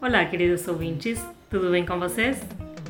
Olá, queridos ouvintes, tudo bem com vocês?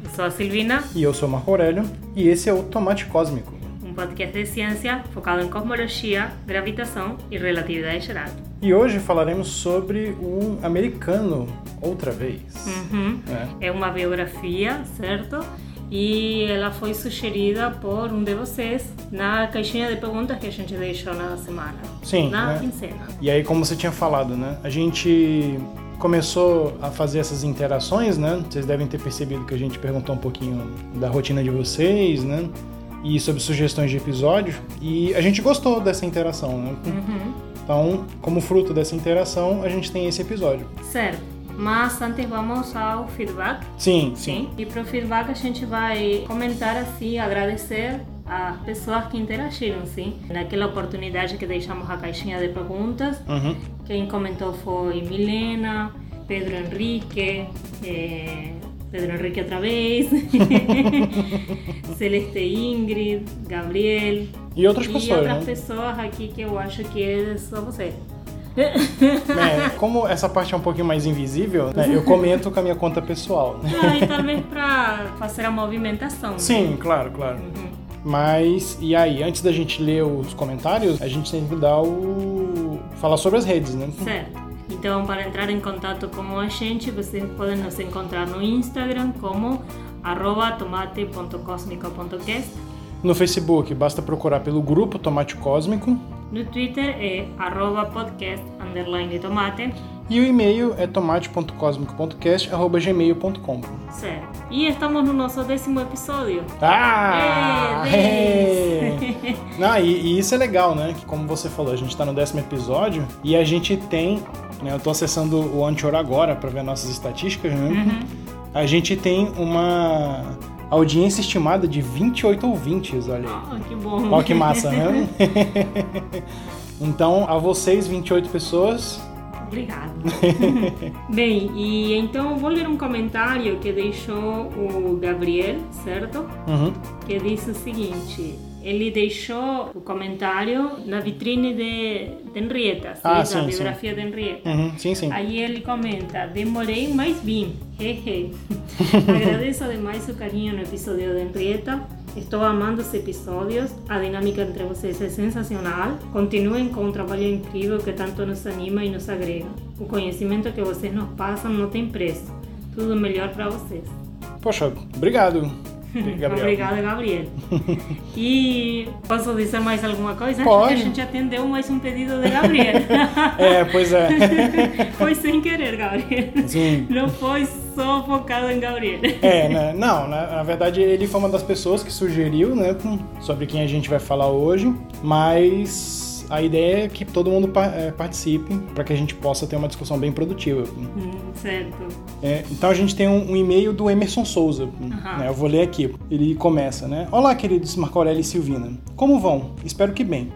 Eu sou a Silvina. E eu sou Marco Aurélio, e esse é o Tomate Cósmico. Um podcast de ciência focado em cosmologia, gravitação e relatividade geral. E hoje falaremos sobre um americano, outra vez. Uhum. É. é uma biografia, certo? e ela foi sugerida por um de vocês na caixinha de perguntas que a gente deixou na semana. Sim. Na né? quincena. E aí, como você tinha falado, né? A gente começou a fazer essas interações, né? Vocês devem ter percebido que a gente perguntou um pouquinho da rotina de vocês, né? E sobre sugestões de episódio. E a gente gostou dessa interação, né? Uhum. Então, como fruto dessa interação, a gente tem esse episódio. Certo. Mas antes vamos ao feedback. Sim, sim. E para o feedback a gente vai comentar assim, agradecer as pessoas que interagiram, sim. Naquela oportunidade que deixamos a caixinha de perguntas, Uhum. Quem comentou foi Milena, Pedro Henrique, eh, Pedro Henrique outra vez, Celeste Ingrid, Gabriel E outras e pessoas, outras né? pessoas aqui que eu acho que é só você. É, como essa parte é um pouquinho mais invisível, né, eu comento com a minha conta pessoal. Né? Ah, e talvez para fazer a movimentação. né? Sim, claro, claro. Uhum. Mas, e aí, antes da gente ler os comentários, a gente tem que dar o. falar sobre as redes, né? Certo. Então, para entrar em contato com a gente, vocês podem nos encontrar no Instagram como tomate.cosmico.cast. No Facebook, basta procurar pelo grupo Tomate Cósmico. No Twitter é arroba podcast underline tomate. E o e-mail é tomate.cosmico.cast.gmail.com. Certo. E estamos no nosso décimo episódio. Ah! É! É. Não, e, e isso é legal, né? Que como você falou, a gente tá no décimo episódio e a gente tem. Né, eu tô acessando o Anchor agora para ver nossas estatísticas, né? Uhum. A gente tem uma audiência estimada de 28 ouvintes, olha aí. Oh, que bom. Olha que massa, né? então, a vocês, 28 pessoas, Obrigado. Bem, e então vou ler um comentário que deixou o Gabriel, certo? uhum, que diz o seguinte: ele deixou o comentário na vitrine de, de Henrietta, sim, Ah, da sim, sim. biografia de Henrietta. uhum, sim, sim. Aí ele comenta: demorei, mas vim. Hehe. Agradeço demais o carinho no episódio de Henrietta. Estou amando os episódios, a dinâmica entre vocês é sensacional. Continuem com o trabalho incrível que tanto nos anima e nos agrega. O conhecimento que vocês nos passam não tem preço. Tudo melhor para vocês. Poxa, obrigado, Gabriel. Obrigada, Gabriel. E posso dizer mais alguma coisa? Pode. A gente atendeu mais um pedido de Gabriel. É, pois é. foi sem querer, Gabriel. Sim. Não foi só focado em Gabriel. É, né? Não, né? na verdade ele foi uma das pessoas que sugeriu, né, sobre quem a gente vai falar hoje, mas a ideia é que todo mundo pa- é, participe para que a gente possa ter uma discussão bem produtiva. Hum, certo. É, então a gente tem um, um e-mail do Emerson Souza, Aham. né? eu vou ler aqui. Ele começa, né? Olá, queridos Marco Aurélio e Silvina. Como vão? Espero que bem.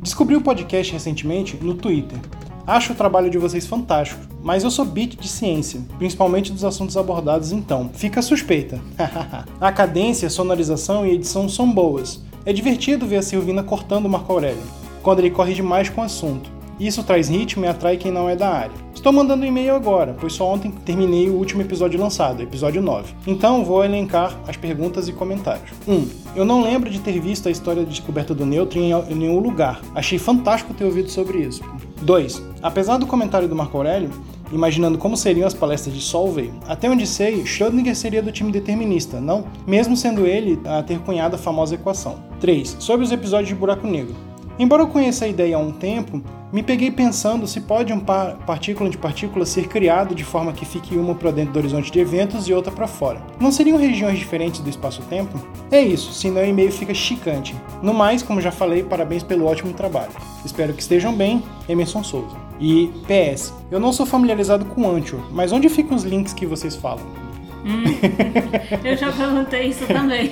Descobri o podcast recentemente no Twitter. Acho o trabalho de vocês fantástico, mas eu sou beat de ciência, principalmente dos assuntos abordados então. Fica a suspeita. a cadência, sonorização e edição são boas. É divertido ver a Silvina cortando o Marco Aurélio, quando ele corre demais com o assunto. Isso traz ritmo e atrai quem não é da área. Estou mandando e-mail agora, pois só ontem terminei o último episódio lançado, episódio 9. Então vou elencar as perguntas e comentários. 1. Um, eu não lembro de ter visto a história da descoberta do nêutron em em nenhum lugar. Achei fantástico ter ouvido sobre isso. 2. Apesar do comentário do Marco Aurélio, imaginando como seriam as palestras de Solvay, até onde sei, Schrödinger seria do time determinista, não? Mesmo sendo ele a ter cunhado a famosa equação. 3. Sobre os episódios de buraco negro. Embora eu conheça a ideia há um tempo, me peguei pensando se pode um par partícula de partícula ser criado de forma que fique uma para dentro do horizonte de eventos e outra para fora. Não seriam regiões diferentes do espaço-tempo? É isso, senão o e-mail fica chicante. No mais, como já falei, parabéns pelo ótimo trabalho. Espero que estejam bem, Emerson Souza. E PS, eu não sou familiarizado com Anchor, mas onde ficam os links que vocês falam? Hum, eu já perguntei isso também.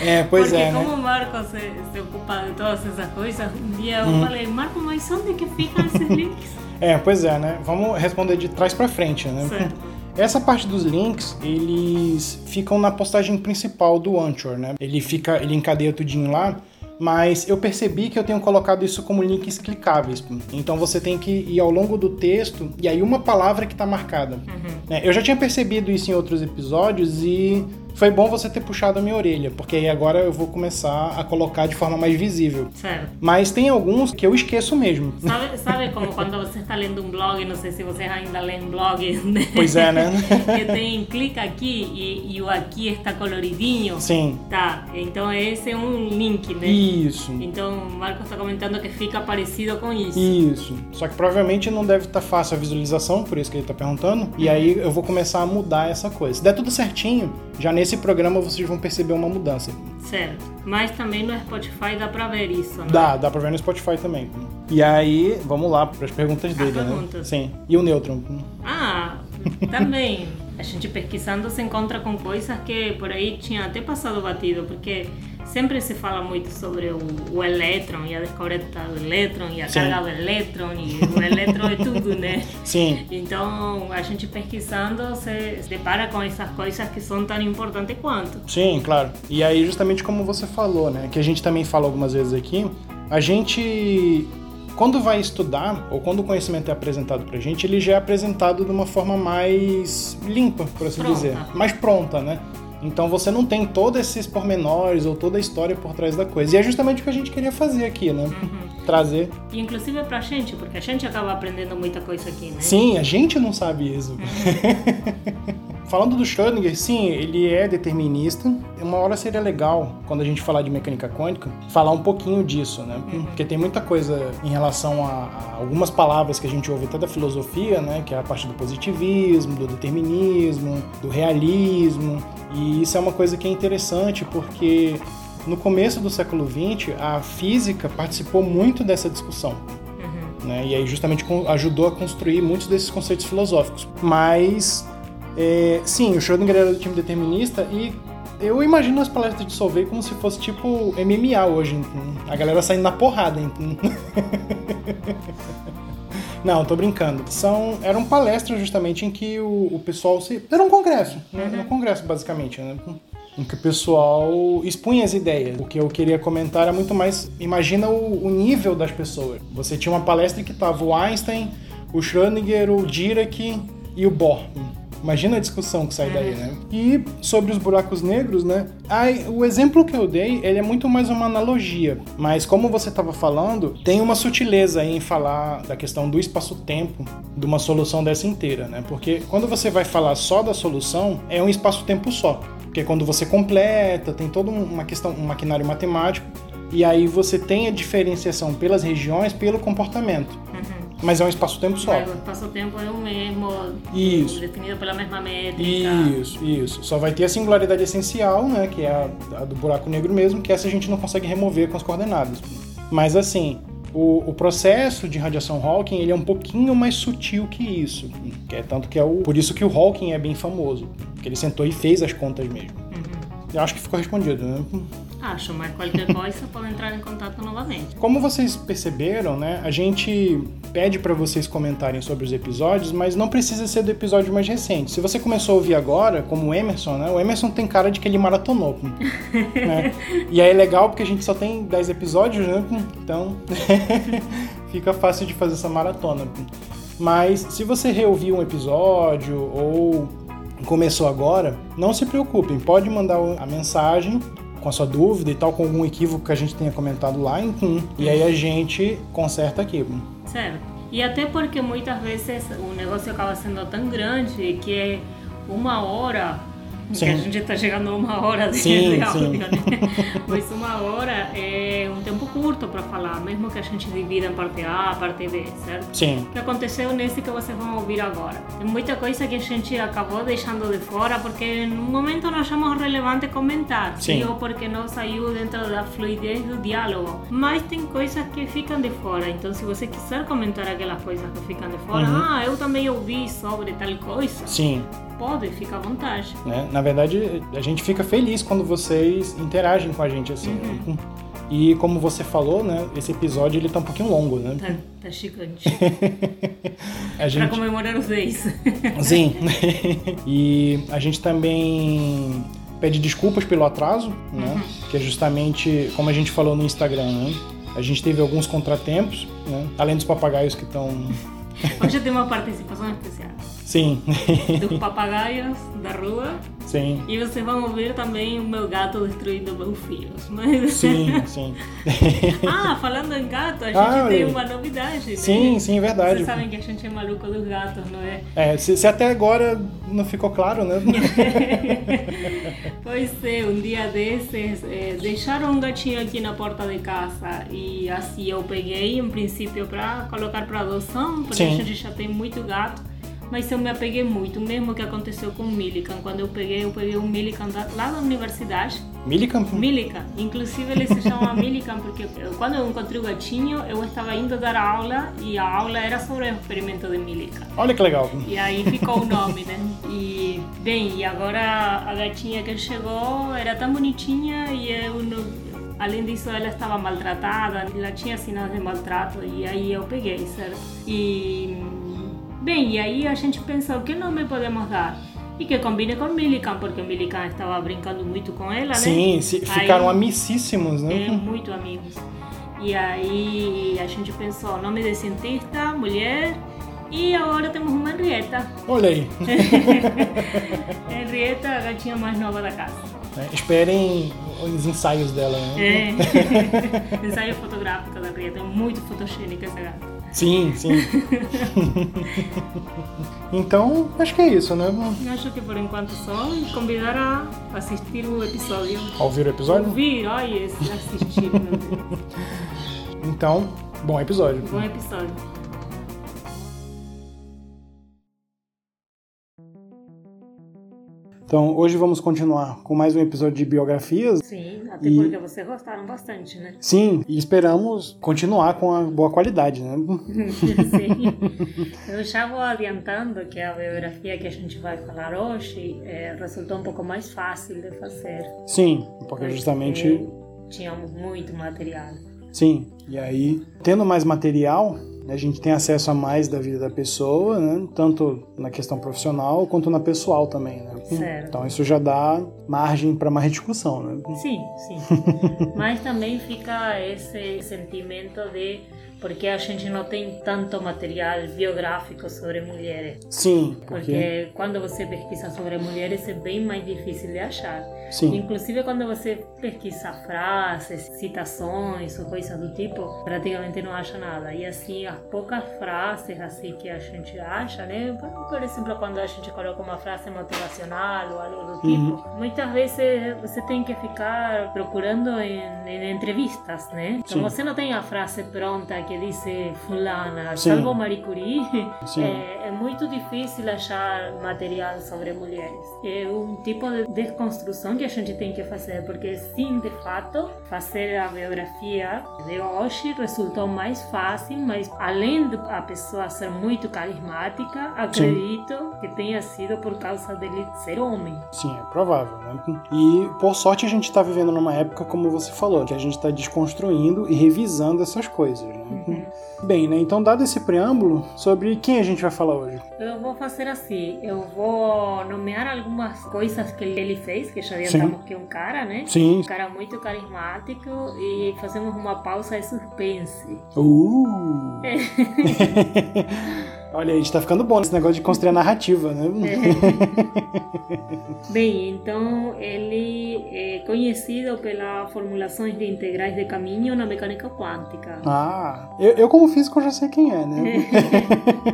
É, pois Porque é, né? como o Marco se, se ocupa de todas essas coisas, um dia eu Uhum. falei, Marco, mas onde que ficam esses links? É, pois é, né? Vamos responder de trás pra frente, né? Certo. Essa parte dos links, eles ficam na postagem principal do Anchor, né? Ele fica, ele encadeia tudinho lá mas eu percebi que eu tenho colocado isso como links clicáveis. Então você tem que ir ao longo do texto e aí uma palavra que está marcada. Uhum. Eu já tinha percebido isso em outros episódios e foi bom você ter puxado a minha orelha, porque aí agora eu vou começar a colocar de forma mais visível. Certo. Mas tem alguns que eu esqueço mesmo. Sabe, sabe como quando você está lendo um blog, não sei se você ainda lê um blog, né? Pois é, né? que tem clica aqui e, e, o aqui está coloridinho. Sim. Tá, então esse é um link, né? Isso. Então o Marcos está comentando que fica parecido com isso. Isso. Só que provavelmente não deve estar tá fácil a visualização, por isso que ele está perguntando. E aí eu vou começar a mudar essa coisa. Se der tudo certinho, já nesse programa vocês vão perceber uma mudança. Certo. Mas também no Spotify dá pra ver isso, né? Dá, dá pra ver no Spotify também. E aí, vamos lá para as perguntas As dele, perguntas. né? Sim. E o Neutron? Ah, também. A gente pesquisando se encontra com coisas que por aí tinha até passado batido, porque sempre se fala muito sobre o, o elétron e a descoberta do elétron e a Sim. carga do elétron e o elétron é tudo, né? Sim. Então a gente pesquisando se, depara com essas coisas que são tão importantes quanto. Sim, claro. E aí, justamente como você falou, né? Que a gente também fala algumas vezes aqui, a gente. Quando vai estudar, ou quando o conhecimento é apresentado pra gente, ele já é apresentado de uma forma mais limpa, por assim Pronta. dizer. Mais pronta, né? Então você não tem todos esses pormenores ou toda a história por trás da coisa. E é justamente o que a gente queria fazer aqui, né? Trazer. E inclusive pra gente, porque a gente acaba aprendendo muita coisa aqui, né? Sim, a gente não sabe isso. Falando do Schrödinger, sim, ele é determinista. Uma hora seria legal, quando a gente falar de mecânica quântica, falar um pouquinho disso, né? Porque tem muita coisa em relação a, a algumas palavras que a gente ouve até da filosofia, né? Que é a parte do positivismo, do determinismo, do realismo. E isso é uma coisa que é interessante porque no começo do século XX a física participou muito dessa discussão. Uhum. Né? E aí justamente ajudou a construir muitos desses conceitos filosóficos. Mas, é, sim, o Schrödinger era do time determinista e eu imagino as palestras de Solvay como se fosse tipo MMA hoje. então, A galera saindo na porrada. então. Não, tô brincando. São, eram palestras justamente em que o, o pessoal se. Era um congresso, né? Era um congresso, basicamente, né? Em que o pessoal expunha as ideias. O que eu queria comentar era muito mais. Imagina o, o nível das pessoas. Você tinha uma palestra que tava o Einstein, o Schrödinger, o Dirac e o Bohr. Imagina a discussão que sai daí, né? E sobre os buracos negros, né? Ai, o exemplo que eu dei, ele é muito mais uma analogia. Mas como você estava falando, tem uma sutileza aí em falar da questão do espaço-tempo de uma solução dessa inteira, né? Porque quando você vai falar só da solução, é um espaço-tempo só. Porque quando você completa, tem toda uma questão, um maquinário matemático, e aí você tem a diferenciação pelas regiões, pelo comportamento. Uhum. Mas é um espaço-tempo só. Mas o espaço-tempo é o mesmo, Isso. definido pela mesma métrica. Isso, isso. Só vai ter a singularidade essencial, né? Que é a, a do buraco negro mesmo, que essa a gente não consegue remover com as coordenadas. Mas assim, o, o processo de radiação Hawking ele é um pouquinho mais sutil que isso. Que é tanto que é o. Por isso que o Hawking é bem famoso. Que ele sentou e fez as contas mesmo. Uhum. Eu acho que ficou respondido, né? Acho, mas qualquer coisa pode entrar em contato novamente. Como vocês perceberam, né? A gente pede para vocês comentarem sobre os episódios, mas não precisa ser do episódio mais recente. Se você começou a ouvir agora, como o Emerson, né? O Emerson tem cara de que ele maratonou, né? E aí é legal porque a gente só tem 10 episódios, né? Então fica fácil de fazer essa maratona. Mas se você reouviu um episódio ou começou agora, não se preocupem, pode mandar a mensagem com a sua dúvida e tal, com algum equívoco que a gente tenha comentado lá, enfim, e aí a gente conserta aqui. Certo. E até porque muitas vezes o negócio acaba sendo tão grande que é uma hora. Sim. Que a gente está chegando a uma hora de, Sim, de áudio, né? Mas uma hora é um tempo curto para falar, mesmo que a gente divida em parte A, parte B, certo? Sim, O que aconteceu nesse que vocês vão ouvir agora. Tem muita coisa que a gente acabou deixando de fora porque no momento não achamos relevante comentar. Sim. Ou porque não saiu dentro da fluidez do diálogo. Mas tem coisas que ficam de fora. Então, se você quiser comentar aquelas coisas que ficam de fora, Uhum. ah, eu também ouvi sobre tal coisa, sim. Pode, fica à vontade. Né? Na verdade, a gente fica feliz quando vocês interagem com a gente assim. né? E como você falou, né? Esse episódio ele tá um pouquinho longo, né? Tá, tá chicante. A Pra gente comemorar os 10. Sim. e a gente também pede desculpas pelo atraso, né? Que é justamente como a gente falou no Instagram, né? A gente teve alguns contratempos, né? Além dos papagaios que estão Hoje tem uma participação especial. Sim. Dos papagaios da rua. Sim. E vocês vão ouvir também o meu gato destruindo meus filhos. Mas... Sim, sim. ah, falando em gato, a gente Ah, tem uma novidade. né? Sim, sim, verdade. Vocês sabem que a gente é maluco dos gatos, não é? É, se, se até agora não ficou claro, né? Pois é, um dia desses eh, deixaram um gatinho aqui na porta de casa e assim eu peguei em princípio para colocar para adoção, porque Sim. a gente já tem muito gato, mas eu me apeguei muito, mesmo que aconteceu com o Millikan. Quando eu peguei, eu peguei um Millikan lá da universidade, Millikan? Millikan, inclusive ele se chama Millikan porque eu- quando eu encontrei o gatinho, eu estava indo dar aula e a aula era sobre o experimento de Millikan. Olha que legal. E aí ficou o nome, né? E, bem, e agora a gatinha que chegou era tão bonitinha e eu não... Além disso, ela estava maltratada, ela tinha sinais de maltrato e aí eu peguei, certo? E... Bem, e aí a gente pensou, que nome podemos dar? E que combine com Millikan, porque o Millikan estava brincando muito com ela, né? Sim, ficaram Aí- amicíssimos, né? é, muito amigos. E aí a gente pensou, nome de cientista, mulher, e agora temos uma Henrietta. Olha aí. Henrietta, a gatinha mais nova da casa. né? Esperem os ensaios dela, né? É. Ensaio fotográfico da Henrietta, é muito fotogênica essa gata. Sim, sim. então, acho que é isso, né? Acho que por enquanto só e convidar a assistir o episódio. Ouvir o episódio? Ouvir, esse assistir. Então, bom episódio. Bom episódio. Então, hoje vamos continuar com mais um episódio de biografias. Sim, até E- porque vocês gostaram bastante, né? Sim, e esperamos continuar com a boa qualidade, né? Sim. Eu já vou adiantando que a biografia que a gente vai falar hoje eh, resultou um pouco mais fácil de fazer. Sim, porque justamente. Tínhamos muito material. Sim, e aí, tendo mais material, a gente tem acesso a mais da vida da pessoa, né? Tanto na questão profissional quanto na pessoal também, né? Certo. Então isso já dá margem para mais discussão, né? Sim, sim. Mas também fica esse sentimento de porque a gente não tem tanto material biográfico sobre mulheres. Sim, porque. Porque quando você pesquisa sobre mulheres é bem mais difícil de achar. Sim, Inclusive quando você pesquisa frases, citações ou coisas do tipo, praticamente não acha nada. E assim, as poucas frases assim que a gente acha, né? Por, exemplo, quando a gente coloca uma frase motivacional ou algo do tipo, muitas vezes você tem que ficar procurando em, em entrevistas, né? Então Sim. você não tem a frase pronta que diz fulana, Sim. salvo Marie Curie. É, é muito difícil achar material sobre mulheres. É um tipo de desconstrução que a gente tem que fazer, porque sim, de fato, fazer a biografia de hoje resultou mais fácil, mas além de a pessoa ser muito carismática, acredito que tenha sido por causa dele ser homem. sim, é provável, né? E por sorte a gente está vivendo numa época, como você falou, que a gente está desconstruindo e revisando essas coisas, né? Bem, né? Então, dado esse preâmbulo, sobre quem a gente vai falar hoje? Eu vou fazer assim, eu vou nomear algumas coisas que ele fez, que já adiantamos que é um cara, né? Sim. Um cara muito carismático e fazemos uma pausa de suspense. Uh! Olha, a gente tá ficando bom nesse negócio de construir a narrativa, né? Bem, então ele é conhecido pelas formulações de integrais de caminho na mecânica quântica. Ah, eu, eu como físico já sei quem é, né?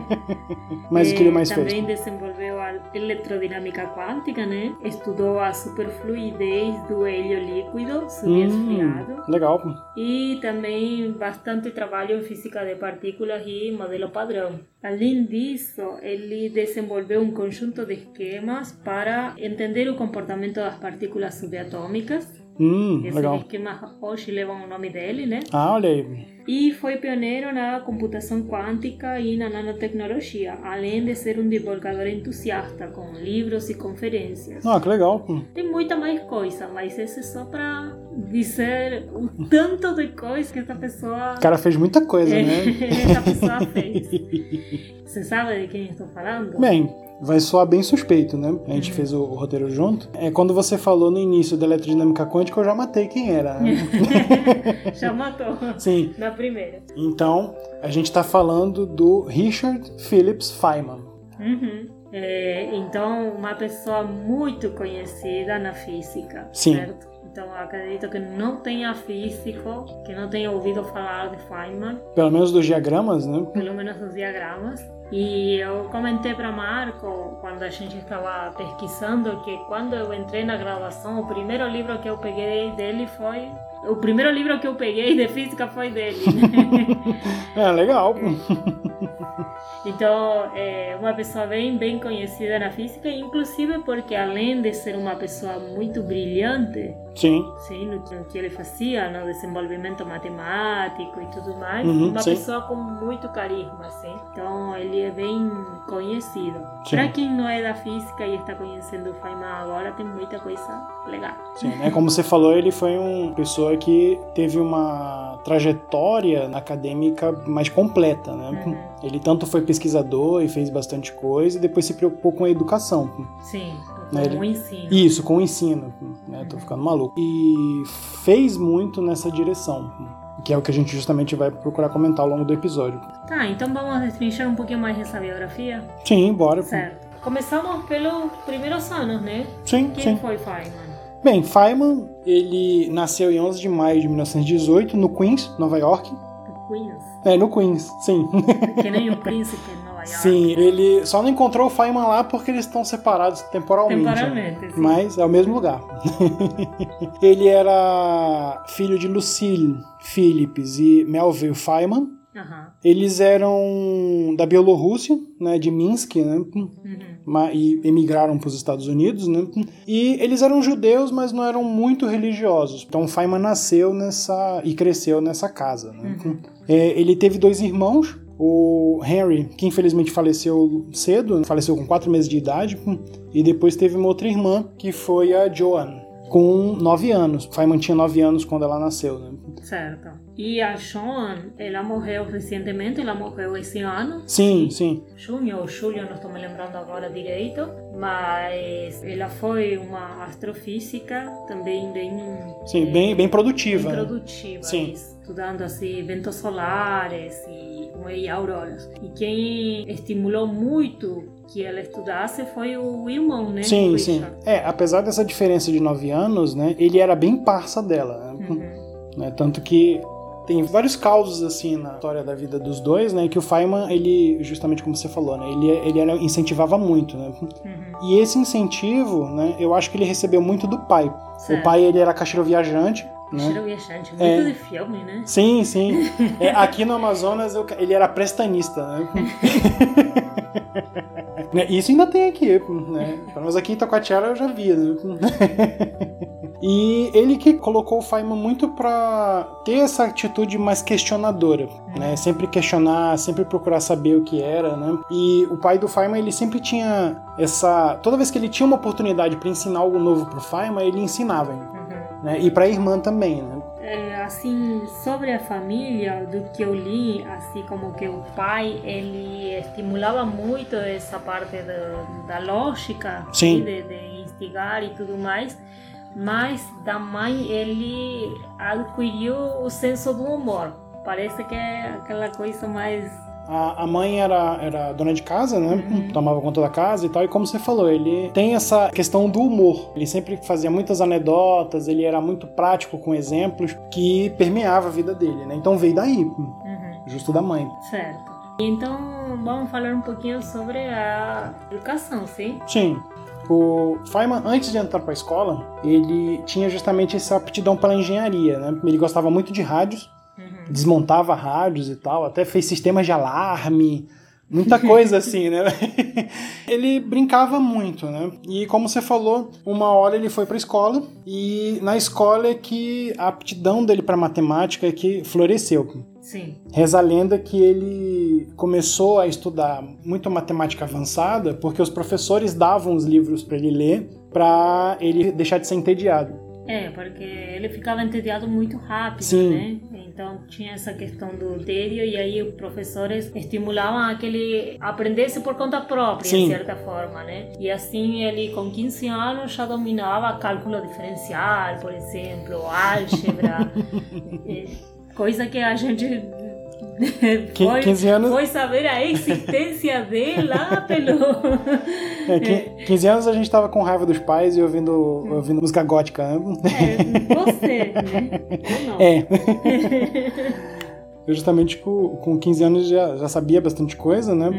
Mas o que ele mais Eh, fez? Também desenvolveu a eletrodinâmica quântica, né? Estudou a superfluidez do hélio líquido subesfriado. Hum, legal. E também bastante trabalho em física de partículas e modelo padrão. Além disso, ele desenvolveu um conjunto de esquemas para entender o comportamento das partículas subatômicas. Hum, Esses legal. esquemas hoje levam o nome dele, né? Ah, olha aí. E foi pioneiro na computação quântica e na nanotecnologia, além de ser um divulgador entusiasta com livros e conferências. Ah, que legal. Tem muita mais coisa, mas esse é só para dizer o tanto de coisa que essa pessoa. O cara fez muita coisa, é, né? essa pessoa fez. Você sabe de quem estou falando? Bem, vai soar bem suspeito, né? A gente Uhum. fez o, o roteiro junto. É quando você falou no início da eletrodinâmica quântica, eu já matei quem era. né? Já matou. Sim. Na primeira. Então, a gente tá falando do Richard Phillips Feynman. Uhum. É, então, uma pessoa muito conhecida na física, Sim. certo? Então, acredito que não tenha físico que não tenha ouvido falar de Feynman, Pelo menos dos diagramas, né? pelo menos nos diagramas. E eu comentei para Marco, quando a gente estava pesquisando, que quando eu entrei na graduação, o primeiro livro que eu peguei dele foi. O primeiro livro que eu peguei de física foi dele. É, legal. Então, é uma pessoa bem, bem conhecida na física, inclusive porque além de ser uma pessoa muito brilhante, Sim. sim, no, que ele fazia, no desenvolvimento matemático e tudo mais, Uhum, uma sim. pessoa com muito carisma, sim. Então, ele é bem conhecido. Para quem não é da física e está conhecendo o Feynman agora, tem muita coisa legal. Sim, né? Como você falou, ele foi uma pessoa que teve uma trajetória acadêmica mais completa, né? Uhum. Ele tanto foi pesquisador e fez bastante coisa e depois se preocupou com a educação. Sim, Né, com ele- o ensino. Isso, com o ensino, né? Tô ficando maluco. E fez muito nessa direção, que é o que a gente justamente vai procurar comentar ao longo do episódio. Tá, então vamos destrinchar um pouquinho mais essa biografia? Sim, bora. Certo. Começamos pelos primeiros anos, né? Sim, Quem sim. foi Feynman? Bem, Feynman, ele nasceu em 11 de maio de 1918 no Queens, Nova York. Do Queens. É, no Queens, sim. Que nem o príncipe em Nova York. Sim, ele só não encontrou o Feynman lá porque eles estão separados temporalmente. Temporalmente, sim. Mas é o mesmo lugar. ele era filho de Lucille Phillips e Melville Feynman. Aham. Eles eram da Bielorrússia, né, de Minsk, né, Uhum. e emigraram para os Estados Unidos, né? E eles eram judeus, mas não eram muito religiosos. Então Feynman nasceu nessa e cresceu nessa casa. Né? É, ele teve dois irmãos. O Henry, que infelizmente faleceu cedo, faleceu com quatro meses de idade, e depois teve uma outra irmã, que foi a Joan, com nove anos. Feynman tinha nove anos quando ela nasceu. Né? Certo. E a Sean, ela morreu recentemente, ela morreu esse ano. Sim, sim. Junho ou julho, não estou me lembrando agora direito. Mas ela foi uma astrofísica também bem... Sim, eh, bem, bem produtiva. bem né? produtiva, Sim. estudando assim ventos solares e, e auroras. E quem estimulou muito que ela estudasse foi o irmão, né? Sim, sim. É, apesar dessa diferença de nove anos, né, ele era bem parça dela, né? Uhum. né, Tanto que tem vários causos assim na história da vida dos dois, né? Que o Feynman, ele, justamente como você falou, né? Ele, ele incentivava muito, né? Uhum. E esse incentivo, né? Eu acho que ele recebeu muito do pai. Certo. O pai, ele era caixeiro viajante, né? Viajante, muito É. de filme, né? Sim, sim. É, aqui no Amazonas eu- ele era prestanista, né? Né, Isso ainda tem aqui, né? Pelo menos aqui em Itacoatiara eu já via, né? E ele que colocou o Feynman muito pra ter essa atitude mais questionadora, né? Sempre questionar, sempre procurar saber o que era, né? E o pai do Feynman, ele sempre tinha essa... Toda vez que ele tinha uma oportunidade pra ensinar algo novo pro Feynman, ele ensinava, Uhum. né? E pra irmã também, né? Assim, sobre a família, do que eu li, assim como que o pai, ele estimulava muito essa parte da, da lógica, Sim. de, de instigar e tudo mais, mas da mãe ele adquiriu o senso do humor. Parece que é aquela coisa mais... A, a mãe era, era dona de casa, né? Uhum. Tomava conta da casa e tal. E como você falou, ele tem essa questão do humor. Ele sempre fazia muitas anedotas, ele era muito prático com exemplos que permeava a vida dele, né? Então veio daí, Uhum, justo da mãe. certo. Então, vamos falar um pouquinho sobre a educação, sim? Sim. O Feynman, antes de entrar para a escola, ele tinha justamente essa aptidão pela engenharia, né? Ele gostava muito de rádios. Desmontava rádios e tal, até fez sistemas de alarme, muita coisa assim, né? ele brincava muito, né? E como você falou, uma hora ele foi para escola e na escola é que a aptidão dele para matemática é que floresceu. Sim. Reza a lenda que ele começou a estudar muito matemática avançada porque os professores davam os livros para ele ler para ele deixar de ser entediado. É, porque ele ficava entediado muito rápido, Sim. né? Então tinha essa questão do tédio e aí os professores estimulavam a que ele aprendesse por conta própria, Sim. de certa forma, né? E assim ele com 15 anos já dominava cálculo diferencial, por exemplo, álgebra, eh, coisa que a gente foi, 15 anos- foi saber a existência dela pelo É, qui- 15 anos a gente tava com raiva dos pais e ouvindo, ouvindo música gótica. né? É, você, né? Eu não. É. Eu justamente com, com 15 anos já, já sabia bastante coisa, né?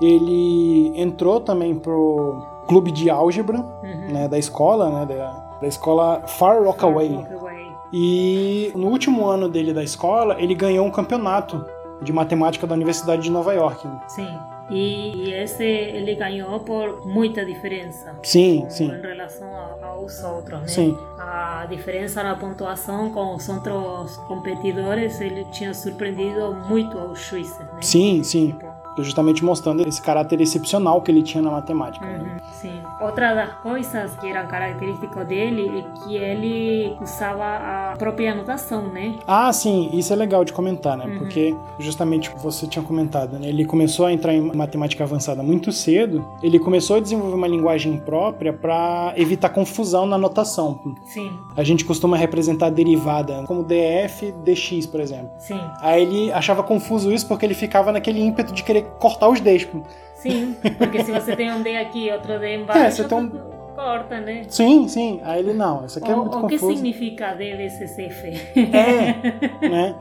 Ele entrou também pro clube de álgebra, né, da escola, né, da, da escola Far Rockaway. Rockaway. E no último ano dele da escola, ele ganhou um campeonato de matemática da Universidade de Nova York. Sim. E, esse ele ganhou por muita diferença. Sim, com- sim. Em relação a- aos outros, né? Sim. A diferença na pontuação com os outros competidores, ele tinha surpreendido muito aos juízes, né? Sim, sim. Justamente mostrando esse caráter excepcional que ele tinha na matemática. né? Uhum, sim. Outra das coisas que eram características dele é que ele usava a própria anotação, né? Ah, sim, isso é legal de comentar, né? Uhum. Porque justamente você tinha comentado, né? Ele começou a entrar em matemática avançada muito cedo. Ele começou a desenvolver uma linguagem própria para evitar confusão na notação. Sim, A gente costuma representar a derivada como df dx, por exemplo. sim, Aí ele achava confuso isso porque ele ficava naquele ímpeto de querer cortar os Ds. sim. Porque se você tem um D aqui e outro D embaixo, É, você tem um- corta, né? Sim, sim. Aí ele não, isso aqui é O, muito o que confuso. significa DVCCF? É, né?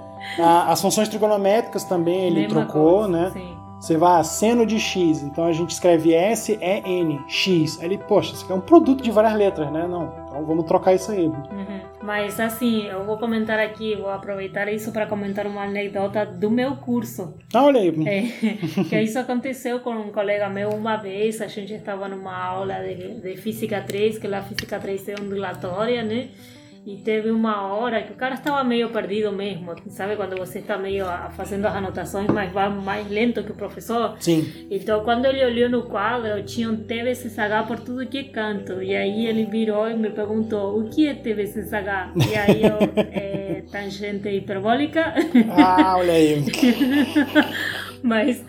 As funções trigonométricas também ele Mesma trocou, coisa, né? Sim. Você vai a seno de x, então a gente escreve S, E, N, x. Aí ele, poxa, isso aqui é um produto de várias letras, né? Não, então vamos trocar isso aí. Uhum. Mas assim, eu vou comentar aqui, vou aproveitar isso para comentar uma anedota do meu curso. Ah, olha aí. É, que isso aconteceu com um colega meu uma vez, a gente estava numa aula de, de Física 3, que lá Física 3 é ondulatória, né? E teve uma hora que o cara estava meio perdido mesmo, sabe? Quando você está meio fazendo as anotações, mas vai mais lento que o professor. Sim. Então, quando ele olhou no quadro, tinha um TVCSH por tudo que canto. E aí ele virou e me perguntou, o que é TVCSH? E aí eu, é, tangente hiperbólica. Ah, olha aí. Mas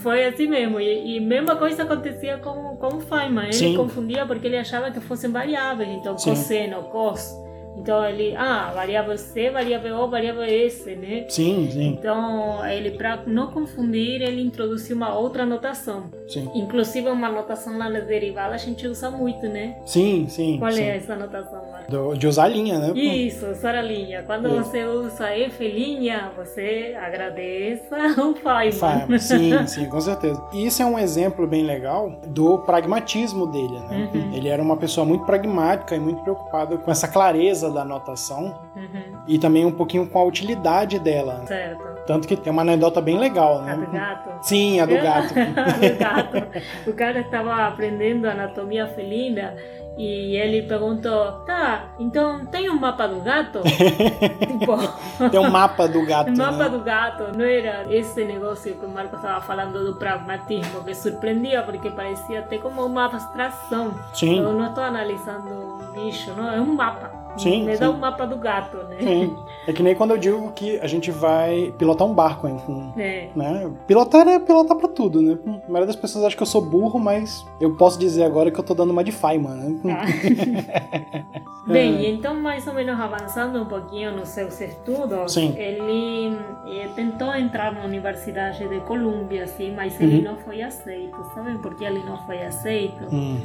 foi assim mesmo. E, e mesma coisa acontecia com, com o Feynman. Ele Sim. confundia porque ele achava que fossem variáveis. Então, Sim. cosseno, cos. Então, ele, ah, variável C, variável O, variável S, né? Sim, sim, Então, ele, para não confundir, ele introduziu uma outra notação. sim. Inclusive, uma notação lá na derivada a gente usa muito, né? Sim, sim. Qual sim. é essa notação lá? Do- de usar a linha, né? Isso, usar a linha. Quando Isso. você usa F linha, você agradeça o Feynman. Sim, sim, com certeza. E isso é um exemplo bem legal do pragmatismo dele, né? Uhum. Ele era uma pessoa muito pragmática e muito preocupada com essa clareza da anotação Uhum, e também um pouquinho com a utilidade dela. certo. Tanto que tem uma anedota bem legal, A do né? gato. Sim, a do gato. a do gato. O cara estava aprendendo anatomia felina e ele perguntou: tá, então tem um mapa do gato? tipo. Tem um mapa do gato. O mapa né? do gato não era esse negócio que o Marco estava falando do pragmatismo, que surpreendia porque parecia até como uma abstração. Sim. Eu não estou analisando um bicho, não, é um mapa. Sim, Me dá sim. um mapa do gato, né? Sim. É que nem quando eu digo que a gente vai pilotar um barco, hein? É. né? Pilotar é pilotar pra tudo, né? A maioria das pessoas acha que eu sou burro, mas eu posso dizer agora que eu tô dando uma de Feynman, né? Tá. Bem, então mais ou menos avançando um pouquinho nos seus estudos, Sim. ele eh, tentou entrar na Universidade de Colômbia, assim, mas ele Uhum. não foi aceito. Sabem por que ele não foi aceito? Hum,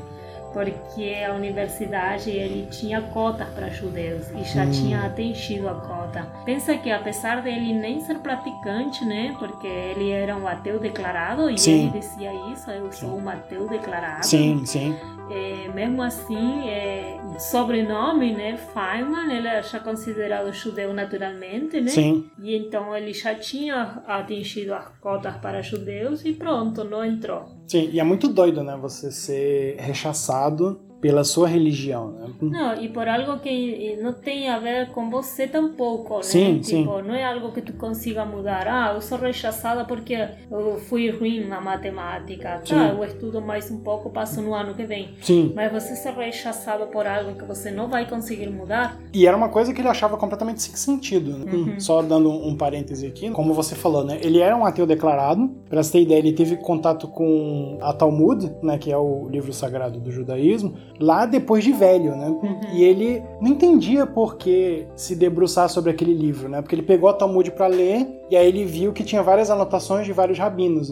Porque a universidade ele tinha cotas para judeus e já Hum. tinha atingido a cota. Pensa que apesar dele nem ser praticante, né, porque ele era um ateu declarado e Sim. ele dizia isso, eu sou um ateu declarado. sim, sim. É, mesmo assim, é, sobrenome, né, Feynman, ele é já considerado judeu naturalmente, né? Sim. E então ele já tinha atingido as cotas para judeus e pronto, não entrou. Sim, e é muito doido, né? Você ser rechaçado pela sua religião. Né? Não, e por algo que não tem a ver com você tampouco, né? Sim, tipo, sim. Não é algo que tu consiga mudar. Ah, eu sou rechaçada porque eu fui ruim na matemática. Sim. Tá, eu estudo mais um pouco, passo no ano que vem. Sim. Mas você ser rechaçado por algo que você não vai conseguir mudar, E era uma coisa que ele achava completamente sem sentido. né? Uhum. Só dando um parêntese aqui, como você falou, né? Ele era um ateu declarado. Pra você ter ideia, ele teve contato com a Talmud, né? Que é o livro sagrado do judaísmo, lá depois de velho, né? E ele não entendia por que se debruçar sobre aquele livro, né? Porque ele pegou a Talmud pra ler e aí ele viu que tinha várias anotações de vários rabinos.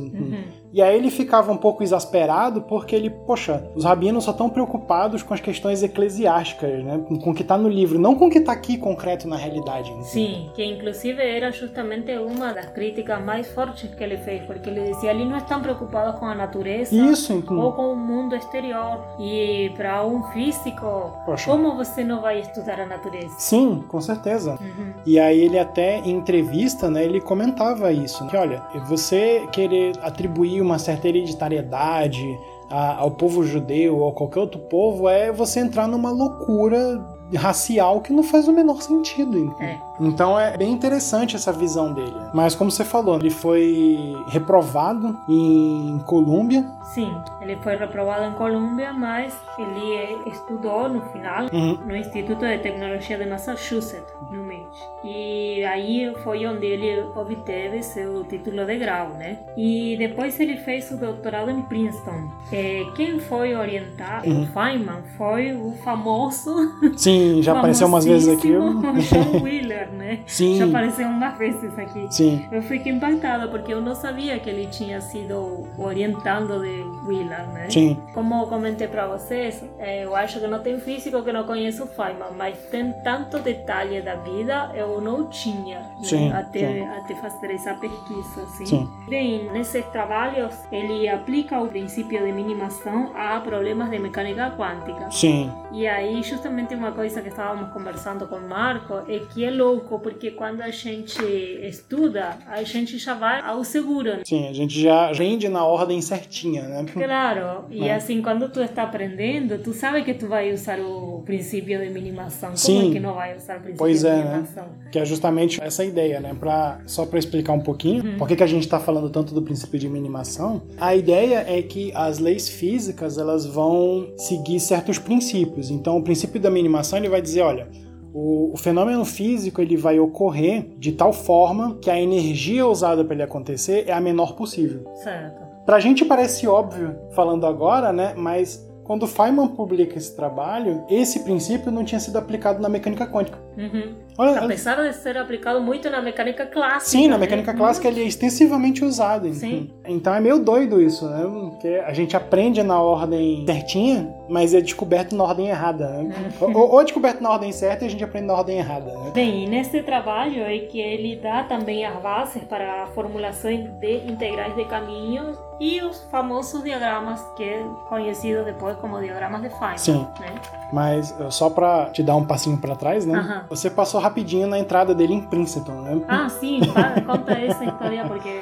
E aí ele ficava um pouco exasperado porque ele, poxa, os rabinos só estão preocupados com as questões eclesiásticas, né? Com, o que tá no livro, não com o que tá aqui concreto na realidade. né? Sim, que inclusive era justamente uma das críticas mais fortes que ele fez, porque ele dizia ali não estão preocupados com a natureza Isso, então. ou com o mundo exterior. E para um físico, Poxa. como você não vai estudar a natureza? Sim, com certeza. Uhum. E aí ele até em entrevista, né, ele comentava isso, que olha, você querer atribuir uma certa hereditariedade ao povo judeu ou a qualquer outro povo é você entrar numa loucura racial que não faz o menor sentido. entende? É. Então é bem interessante essa visão dele. Mas como você falou, ele foi reprovado em Colômbia. Sim, ele foi reprovado em Colômbia, mas ele eh, estudou no final Uhum. no Instituto de Tecnologia de Massachusetts, no Maine. E aí foi onde ele obteve seu título de grau, né? E depois ele fez o doutorado em Princeton. Eh, quem foi orientar Uhum. o Feynman foi o famoso, Sim, já apareceu umas vezes aqui. John Wheeler, né? Sim. Já apareceu umas vezes aqui. Sim. Eu fiquei impactada porque eu não sabia que ele tinha sido orientando de Wheeler, né? Sim. Como eu comentei para vocês, eu acho que não tem físico que não conheça o Feynman, mas tem tanto detalhe da vida eu não tinha né? Sim, até, sim. até fazer essa pesquisa. Assim. Sim. Bem, nesses trabalhos ele aplica o princípio de minimação a problemas de mecânica quântica. Sim. E aí, justamente uma coisa que estávamos conversando com o Marco é que é louco, porque quando a gente estuda, a gente já vai ao seguro. né? Sim, a gente já rende na ordem certinha, né? Claro, e É. assim, quando tu está aprendendo, tu sabe que tu vai usar o princípio de minimação. Como Sim. é que não vai usar o princípio Pois de é, né? minimação? Que é justamente essa ideia, né? Pra, só para explicar um pouquinho, por que, que a gente está falando tanto do princípio de minimação, a ideia é que as leis físicas elas vão seguir certos princípios. Então, o princípio da minimação ele vai dizer, olha, o, o fenômeno físico ele vai ocorrer de tal forma que a energia usada para ele acontecer é a menor possível. Certo. Pra gente parece óbvio falando agora, né? Mas quando Feynman publica esse trabalho, esse princípio não tinha sido aplicado na mecânica quântica. Uhum. Olha, olha- Apesar de ser aplicado muito na mecânica clássica. Sim, na né? mecânica clássica ele é extensivamente usado. enfim. Sim. Então é meio doido isso, né? Porque a gente aprende na ordem certinha, mas é descoberto na ordem errada. Né? Uhum. Ou, ou é descoberto na ordem certa e a gente aprende na ordem errada. Né? Bem, e nesse trabalho é que ele dá também as bases para a formulação de integrais de caminhos e os famosos diagramas que é conhecido depois como diagramas de Feynman. Sim. Né? Mas uh, só pra te dar um passinho pra trás, né? Aham. Você passou rapidinho na entrada dele em Princeton, né? Ah, sim, fala- conta essa história porque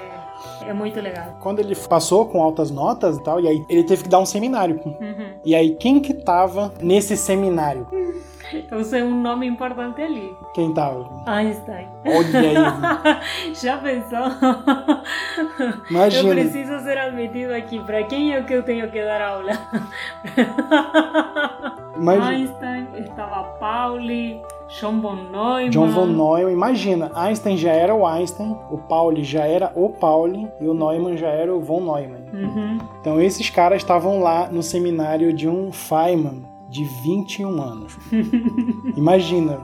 é muito legal. Quando ele passou com altas notas e tal, e aí ele teve que dar um seminário. Uhum. E aí, quem que tava nesse seminário? Eu sei um nome importante ali. Quem tava? Einstein. Olha aí. Já pensou? Imagina. Eu preciso ser admitido aqui. Para quem é que eu tenho que dar aula? Imagina. Einstein, estava Pauli, John von Neumann. John von Neumann, imagina, Einstein já era o Einstein, o Pauli já era o Pauli e o Neumann já era o von Neumann. Uhum. Então esses caras estavam lá no seminário de um Feynman de 21 anos. Imagina.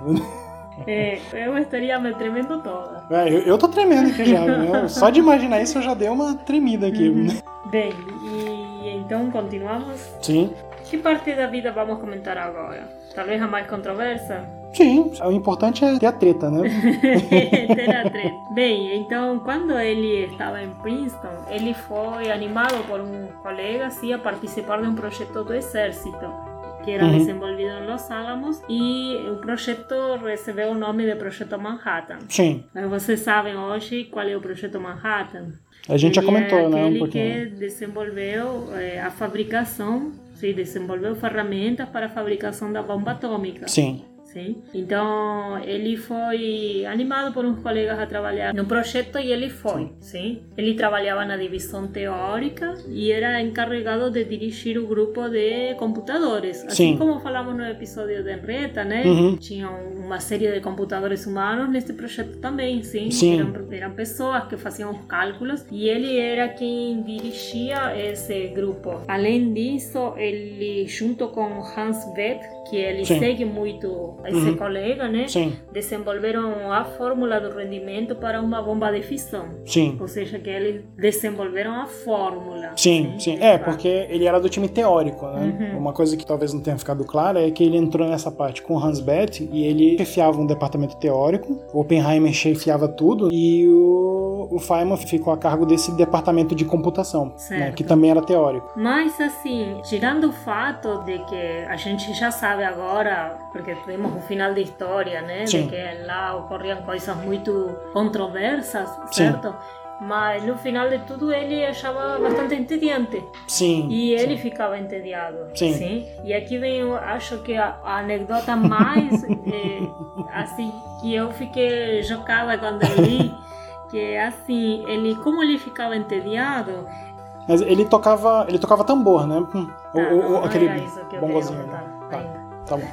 É, eu estaria me tremendo toda. É, eu, eu tô tremendo aqui já. viu? Só de imaginar isso eu já dei uma tremida aqui. Uhum. Bem, e então continuamos. Sim. Que parte da vida vamos comentar agora? Talvez a mais controversa? Sim, o importante é ter a treta, né? Ter a treta. Bem, então quando ele estava em Princeton, ele foi animado por um colega assim, a participar de um projeto do exército. Que era Uhum. desenvolvido em Los Alamos, e o projeto recebeu o nome de Projeto Manhattan. Sim. Mas vocês sabem hoje qual é o Projeto Manhattan? A gente já Ele comentou, é né? Um pouquinho. que desenvolveu eh, a fabricação, sim, desenvolveu ferramentas para a fabricação da bomba atômica. Sim. Sim. Então, ele foi animado por uns colegas a trabalhar no projeto e ele foi, sim. Ele trabalhava na divisão teórica e era encarregado de dirigir o grupo de computadores. Assim Sim. como falamos no episódio de Henrietta, né? Uhum. Tinha uma série de computadores humanos nesse projeto também, sim. Sim. Eram, eram pessoas que faziam os cálculos e ele era quem dirigia esse grupo. Além disso, ele, junto com Hans Bethe, que ele Sim. segue muito esse Uhum. colega, né? Sim. Desenvolveram a fórmula do rendimento para uma bomba de fissão. Sim. Ou seja, que eles desenvolveram a fórmula. Sim, sim. de É, porque ele era do time teórico, né? Uhum. Uma coisa que talvez não tenha ficado clara é que ele entrou nessa parte com Hans Bethe e ele chefiava um departamento teórico, o Oppenheimer chefiava tudo e o, o Feynman ficou a cargo desse departamento de computação, né? Que também era teórico. Mas assim, tirando o fato de que a gente já sabe agora, porque temos o final da história, né? Sim. De que lá ocorriam coisas muito controversas, Sim. certo? Mas no final de tudo ele achava bastante entediante. Sim. E ele sim. ficava entediado. Sim. E aqui vem, eu acho que a, a anedota mais eh, assim que eu fiquei chocada quando eu li, que é assim, ele como ele ficava entediado, Mas ele tocava, ele tocava tambor, né? Tá, o- o- não, não aquele era isso que eu queria bongozinho. Tá, Ainda. Tá bom.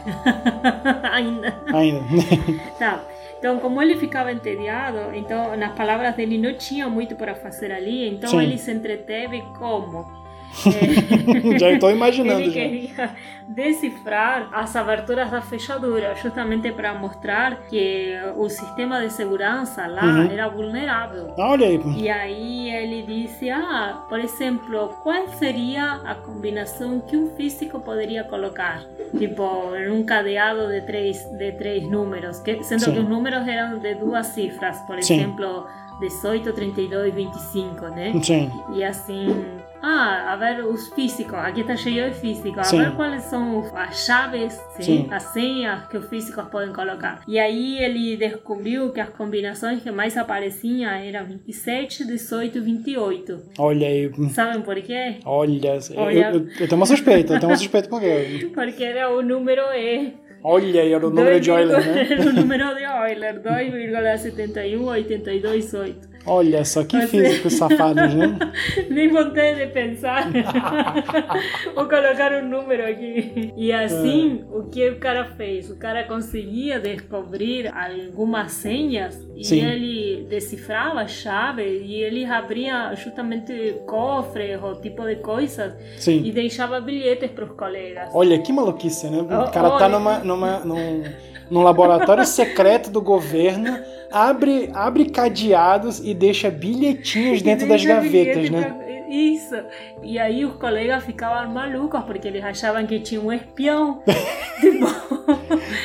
Ainda. Ainda. Tá. Então, como ele ficava entediado, então nas palavras dele não tinha muito para fazer ali, então Sim. ele se entreteve como? É, já estou imaginando. ele já. queria decifrar as aberturas da fechadura, justamente para mostrar que o sistema de segurança lá Uhum. era vulnerável. Ah, olha aí. E aí ele disse, ah, por exemplo, qual seria a combinação que um físico poderia colocar? Tipo, um cadeado de três, de três números, que, sendo Sim. que os números eram de duas cifras, por Sim. exemplo, 18, 32, 25, né? Sim. E assim, ah, a ver os físicos, aqui está cheio de físicos, a Sim. ver quais são as chaves, sim, Sim. as senhas que os físicos podem colocar. E aí ele descobriu que as combinações que mais apareciam eram 27, 18 e 28. Olha aí. Sabem por quê? Olha, Olha. Eu, eu- eu tenho uma suspeita, eu tenho uma suspeita porque. Porque era o número E. Olha era o número de Euler, né? Era o número de Euler, 2,71828. Olha só que Você- físicos safados, né? Nem vontade de pensar. Vou colocar um número aqui. E assim, o que o cara fez? O cara conseguia descobrir algumas senhas e Sim. ele decifrava a chave e ele abria justamente cofres ou tipo de coisas e Sim. deixava bilhetes para os colegas. Olha que maluquice, né? O Oh, cara tá olha. numa, numa, num, num laboratório secreto do governo, abre, abre cadeados e deixa bilhetinhos dentro das gavetas, né? Isso. E aí os colegas ficavam malucos porque eles achavam que tinha um espião. tipo,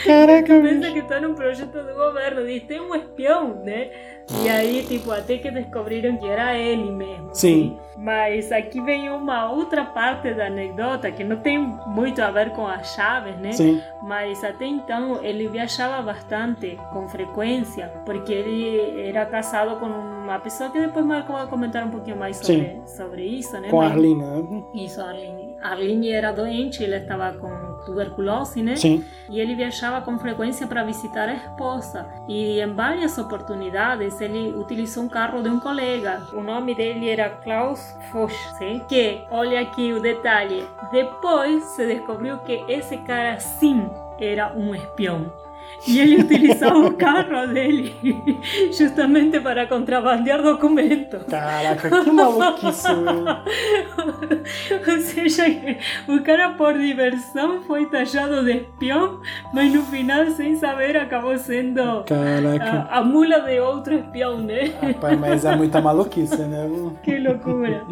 Caraca, pensa que está num projeto do governo, diz, tem um espião, né? E aí, tipo, até que descobriram que era ele mesmo. Sim. Mas aqui vem uma outra parte da anedota que não tem muito a ver com as chaves, né? Sim, Mas até então ele viajava bastante, com frequência, porque ele era casado com uma pessoa que depois Marco vai comentar um pouquinho mais sobre, sobre isso, né? com a Mas- Arlene, né? Isso, Arlene. Arlene era doente, ele estava com tuberculose, né? Sim, E ele viajava com frequência para visitar a esposa. E em várias oportunidades ele utilizou um carro de um colega. O nome dele era Klaus Foch, sim? que, olha aqui o detalhe, depois se descobriu que esse cara sim era um espião. E ele utilizava o carro dele justamente para contrabandear documentos. caraca, que maluquice. Ou seja, o cara por diversão foi taxado de espião, mas no final, sem saber, acabou sendo Caraca. a, a mula de outro espião, né? Rapaz, mas é muita maluquice, né? Que loucura.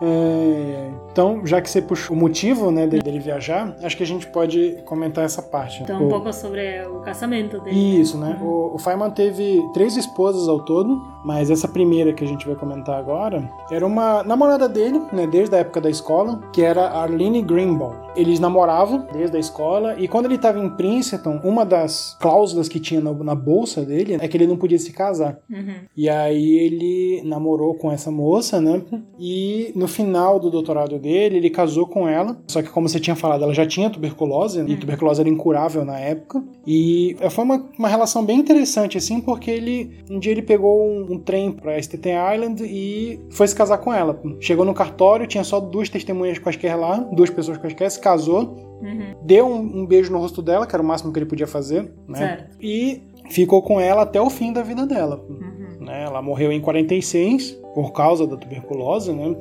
É, então, já que você puxou o motivo né, dele viajar, acho que a gente pode comentar essa parte. Então, um pouco sobre o casamento dele. Isso, né? O, o Feynman teve três esposas ao todo, mas essa primeira que a gente vai comentar agora era uma namorada dele, né? Desde a época da escola, que era Arlene Greenbaum. Eles namoravam desde a escola e quando ele estava em Princeton, uma das cláusulas que tinha na, na, bolsa dele é que ele não podia se casar. Uhum. E aí ele namorou com essa moça, né? E no final do doutorado dele, ele casou com ela. Só que, como você tinha falado, ela já tinha tuberculose, uhum. e tuberculose era incurável na época. E foi uma, uma relação bem interessante, assim, porque ele um dia ele pegou um, um trem pra Staten Island e foi se casar com ela. Chegou no cartório, tinha só duas testemunhas quaisquer lá, duas pessoas quaisquer, se casou. Uhum. Deu um, um, beijo no rosto dela, que era o máximo que ele podia fazer, né? Certo. E ficou com ela até o fim da vida dela. Uhum. Né? Ela morreu em 46 por causa da tuberculose, né?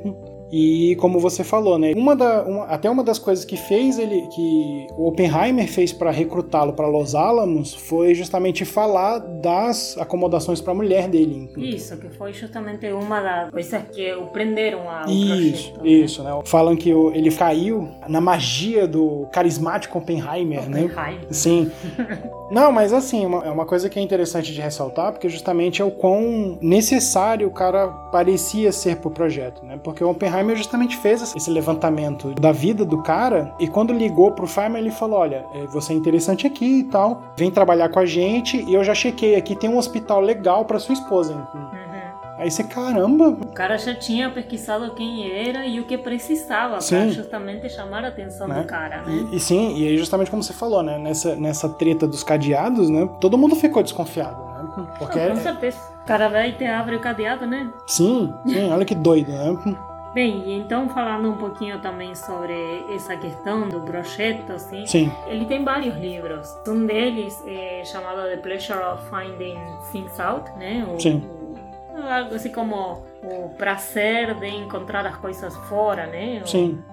E como você falou, né? Uma da, uma, até uma das coisas que fez ele, que o Oppenheimer fez para recrutá-lo para Los Alamos foi justamente falar das acomodações para a mulher dele. Isso, que foi justamente uma das coisas que o prenderam ao Isso, projeto, isso, né? Falam que ele caiu na magia do carismático Oppenheimer, Oppenheimer. né? Sim. Não, mas assim, é uma coisa que é interessante de ressaltar, porque justamente é o quão necessário o cara parecia ser pro projeto, né? Porque o Oppenheimer justamente fez esse levantamento da vida do cara e quando ligou pro Feynman ele falou, olha, é, você é interessante aqui e tal, vem trabalhar com a gente e eu já chequei aqui, tem um hospital legal para sua esposa. Uhum. Aí você, caramba! O cara já tinha pesquisado quem era e o que precisava para justamente chamar a atenção né? do cara, né? E, e, sim, e aí justamente como você falou, né? Nessa, nessa treta dos cadeados, né? Todo mundo ficou desconfiado, né? Porque... Não, com certeza. O cara vai e te abre o cadeado, né? Sim, sim, olha que doido, né? Bem, então falando um pouquinho também sobre essa questão do projeto, assim, Sim. ele tem vários livros. Um deles é chamado The Pleasure of Finding Things Out, né? O, Sim. O, algo assim como o prazer de encontrar as coisas fora, né? Sim.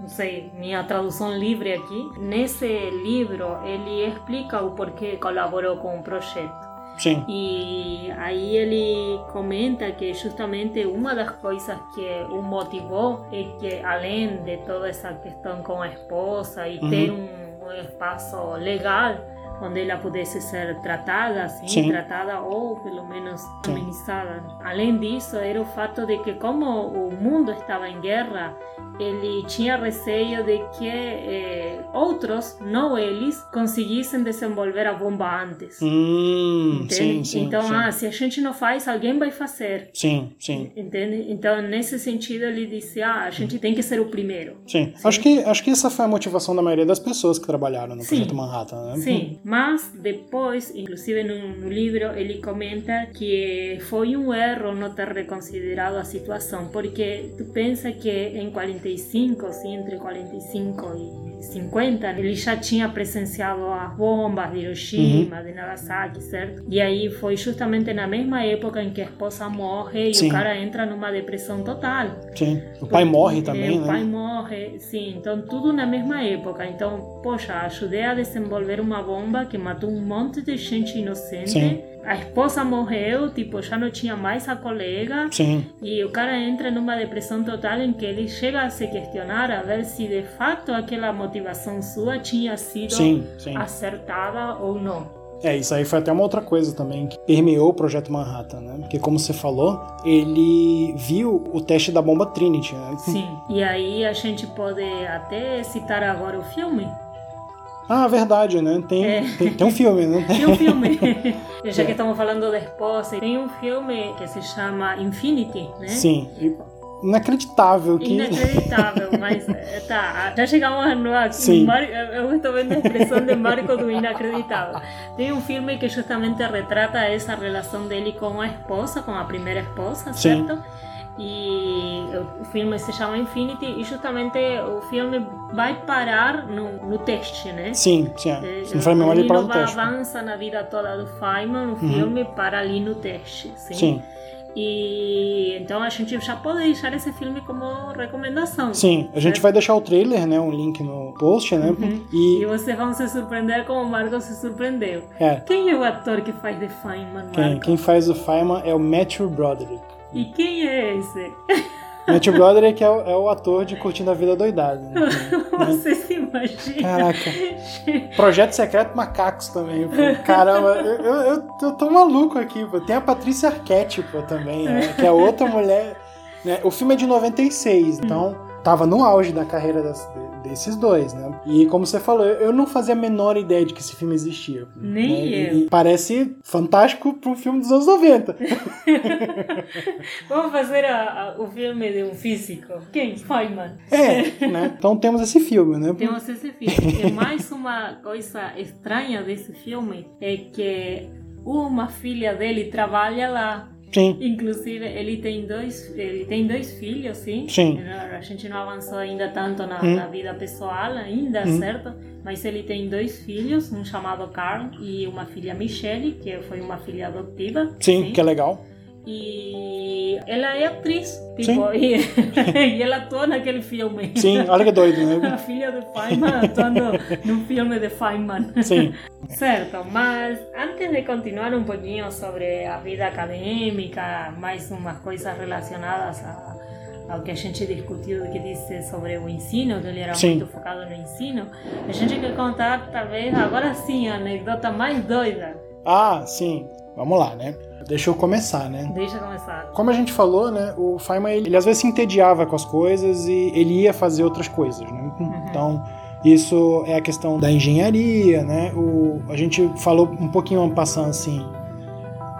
não sei, minha tradução livre aqui. Nesse livro, ele explica o porquê colaborou com o projeto. Sim. E aí ele comenta que justamente uma das coisas que o motivou é que além de toda essa questão com a esposa e Uhum. ter um, um espaço legal onde ela pudesse ser tratada, assim, Sim. tratada ou pelo menos amenizada. Além disso, era o fato de que como o mundo estava em guerra, ele tinha receio de que eh, outros, não eles, conseguissem desenvolver a bomba antes. Hum, Entende? sim, sim. então, sim. ah, se a gente não faz, alguém vai fazer. Sim, sim. Entende? Então, nesse sentido, ele disse: ah, a gente tem que ser o primeiro. Sim. Acho, que, acho que essa foi a motivação da maioria das pessoas que trabalharam no. Projeto Manhattan, né? Sim, mas depois, inclusive no, livro, ele comenta que foi um erro não ter reconsiderado a situação, porque tu pensa que em 45, assim, entre 45 e 50, ele já tinha presenciado as bombas de Hiroshima, de Nagasaki, certo? E aí foi justamente na mesma época em que a esposa morre e Sim. o cara entra numa depressão total. Sim. O pai morre É, também, o né? pai morre, sim. Então, tudo na mesma época. Então, poxa, ajudei a desenvolver uma bomba que matou um monte de gente inocente. Sim. A esposa morreu, tipo, já não tinha mais a colega. Sim. E o cara entra numa depressão total em que ele chega a se questionar a ver se de fato aquela motivação sua tinha sido sim. acertada ou não. É, isso aí foi até uma outra coisa também que permeou o Projeto Manhattan, né? Porque, como você falou, ele viu o teste da bomba Trinity, né? Sim. E aí a gente pode até citar agora o filme. Ah, verdade, né? Tem, É. tem, tem um filme, né? Tem um filme, já que estamos falando da esposa, tem um filme que se chama Infinity, né? Sim. Inacreditável que. Inacreditável, mas eh, tá, já chegamos no Sim. Mar- eu estou vendo a expressão de Marco do inacreditável. Tem um filme que justamente retrata essa relação dele com a esposa, com a primeira esposa, Sim. E o filme se chama Infinity e justamente o filme vai parar no, no teste, né? Sim, sim. Eh, É. Se não for memória, ele para no teste. avança na vida toda do Feynman, no Uhum. filme para ali no teste, sim? Sim, E então a gente já pode deixar esse filme como recomendação. sim. A gente vai deixar o trailer, né? Um link no post, né? E E. vocês vão se surpreender como o Marco se surpreendeu. É. Quem é o ator que faz The Feynman, Marco? Quem, quem faz o Feynman é o Matthew Broderick. E quem é esse? Matthew Broderick é o, é o ator de Curtindo a Vida Doidada. Né? Você se imagina? Caraca. Projeto Secreto Macacos também. Pô. Caramba, eu, eu, eu, eu tô maluco aqui. Pô. Tem a Patrícia Arquette pô, também, né? que é outra mulher. Né? O filme é de 96, então tava no auge da carreira das, desses dois, né? E como você falou, eu não fazia a menor ideia de que esse filme existia. Nem né? eu. E parece fantástico para um filme dos anos 90. Vamos fazer a, a, o filme de um físico. Quem? Feynman. É, né? Então temos esse filme, né? Temos esse filme. E mais uma coisa estranha desse filme é que uma filha dele trabalha lá. Sim. Inclusive, ele tem dois, ele tem dois filhos, sim. Sim. A gente não avançou ainda tanto na, Hum. na vida pessoal, ainda, Hum. certo? Mas ele tem dois filhos, um chamado Carl e uma filha Michelle, que foi uma filha adotiva. Sim, que é legal. E ela é atriz, tipo, e, e ela atua naquele filme. Sim, olha que doido, A né? filha de Feynman atuando num filme de Feynman. Sim. Certo, mas antes de continuar um pouquinho sobre a vida acadêmica, mais umas coisas relacionadas a, ao que a gente discutiu, que disse sobre o ensino, que ele era Sim. muito focado no ensino, a gente quer contar, talvez, agora sim, a anedota mais doida. Ah, sim. Vamos lá, né? Deixa eu começar, né? Deixa eu começar. Como a gente falou, né, o Feynman ele, ele às vezes se entediava com as coisas e ele ia fazer outras coisas, né? Então, isso é a questão da engenharia, né? O, a gente falou um pouquinho passando assim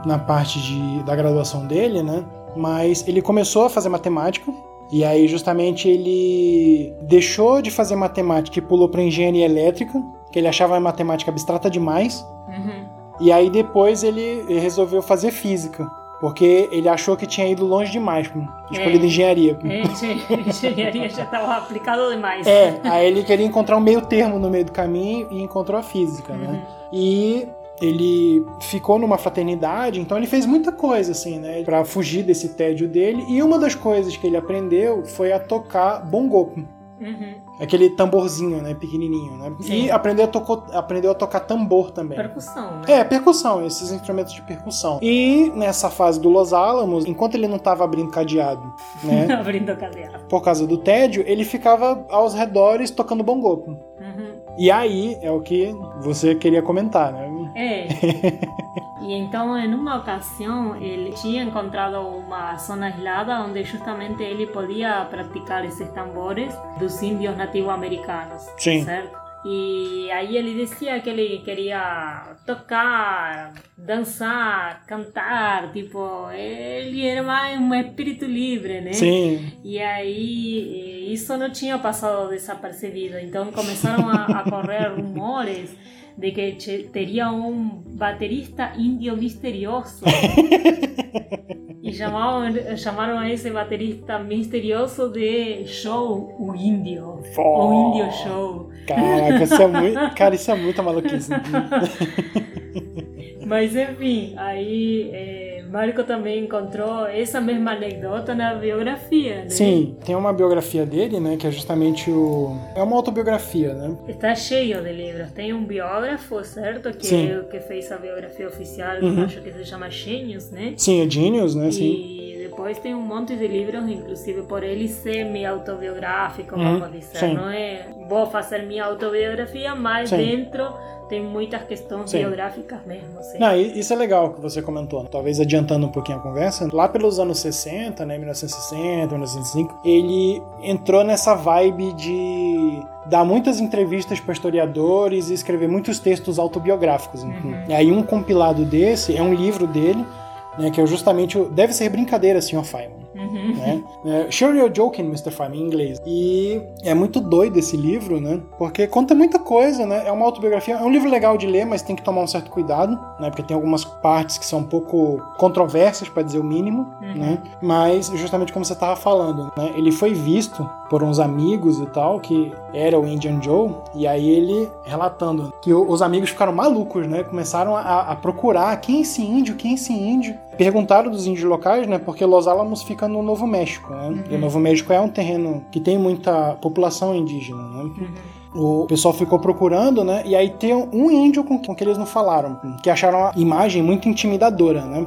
na parte de, da graduação dele, né? Mas ele começou a fazer matemática e aí justamente ele deixou de fazer matemática e pulou para engenharia elétrica, que ele achava a matemática abstrata demais. Uhum. E aí depois ele resolveu fazer física, porque ele achou que tinha ido longe demais, escolhido É. engenharia. É, engen- engenharia já estava aplicado demais. É, aí ele queria encontrar um meio termo no meio do caminho e encontrou a física, né? Uhum. E ele ficou numa fraternidade, então ele fez muita coisa assim, né, Pra fugir desse tédio dele. E uma das coisas que ele aprendeu foi a tocar bongô, Uhum. Aquele tamborzinho, né, pequenininho, né? Sim. E aprendeu a, tocou- aprendeu a tocar tambor também. Percussão, né? É, percussão, esses instrumentos de percussão. E nessa fase do Los Alamos, enquanto ele não estava abrindo cadeado, né, Abrindo cadeado. por causa do tédio, ele ficava aos redores tocando bongô. Uhum. E aí é o que você queria comentar, né? É. E então, em uma ocasião, ele tinha encontrado uma zona aislada onde justamente ele podia praticar esses tambores dos índios nativo-americanos, Sim. certo? E aí ele dizia que ele queria tocar, dançar, cantar, tipo, ele era mais um espírito livre, né? Sim, E aí eh, isso não tinha passado desapercebido. Então começaram a, a correr rumores de que teria um baterista índio misterioso. e chamavam, chamaram a esse baterista misterioso de Show o Índio. O Índio Show. caraca, isso é muito, cara, isso é muita maluquice. Mas enfim, aí eh, Marco também encontrou essa mesma anedota na biografia, né? Sim, tem uma biografia dele, né, que é justamente o é uma autobiografia, né? Está cheio de livros. Tem um biógrafo, certo? Que Sim. é que fez a biografia oficial, Uhum. acho que se chama Genius, né? Sim, é Genius, né? Sim. Depois tem um monte de livros, inclusive por ele semi-autobiográfico, Uhum, vamos dizer. sim. Não é vou fazer minha autobiografia, mas Sim. dentro tem muitas questões Sim. biográficas mesmo. Sim. Não, isso é legal que você comentou. né? Talvez adiantando um pouquinho a conversa, lá pelos anos 60, né, 1960, 1965, ele entrou nessa vibe de dar muitas entrevistas para historiadores e escrever muitos textos autobiográficos. Uhum. E aí um compilado desse é um livro dele, né, que é justamente o Deve Ser Brincadeira, Sr. Feynman Uhum. né? É, sure you're joking, Mr. Feynman, em inglês. E é muito doido esse livro, né? Porque conta muita coisa, né? É uma autobiografia, é um livro legal de ler, mas tem que tomar um certo cuidado, né? Porque tem algumas partes que são um pouco controversas, para dizer o mínimo, Uhum. né? Mas justamente como você estava falando, né? Ele foi visto por uns amigos e tal, que era o Indian Joe, e aí ele relatando que os amigos ficaram malucos, né? Começaram a, a procurar quem é esse índio, quem é esse índio. Perguntaram dos índios locais, né? Porque Los Alamos fica no Novo México, né? E o Novo México é um terreno que tem muita população indígena, né? Uhum. O pessoal ficou procurando, né? E aí tem um índio com, com que eles não falaram, que acharam a imagem muito intimidadora, né?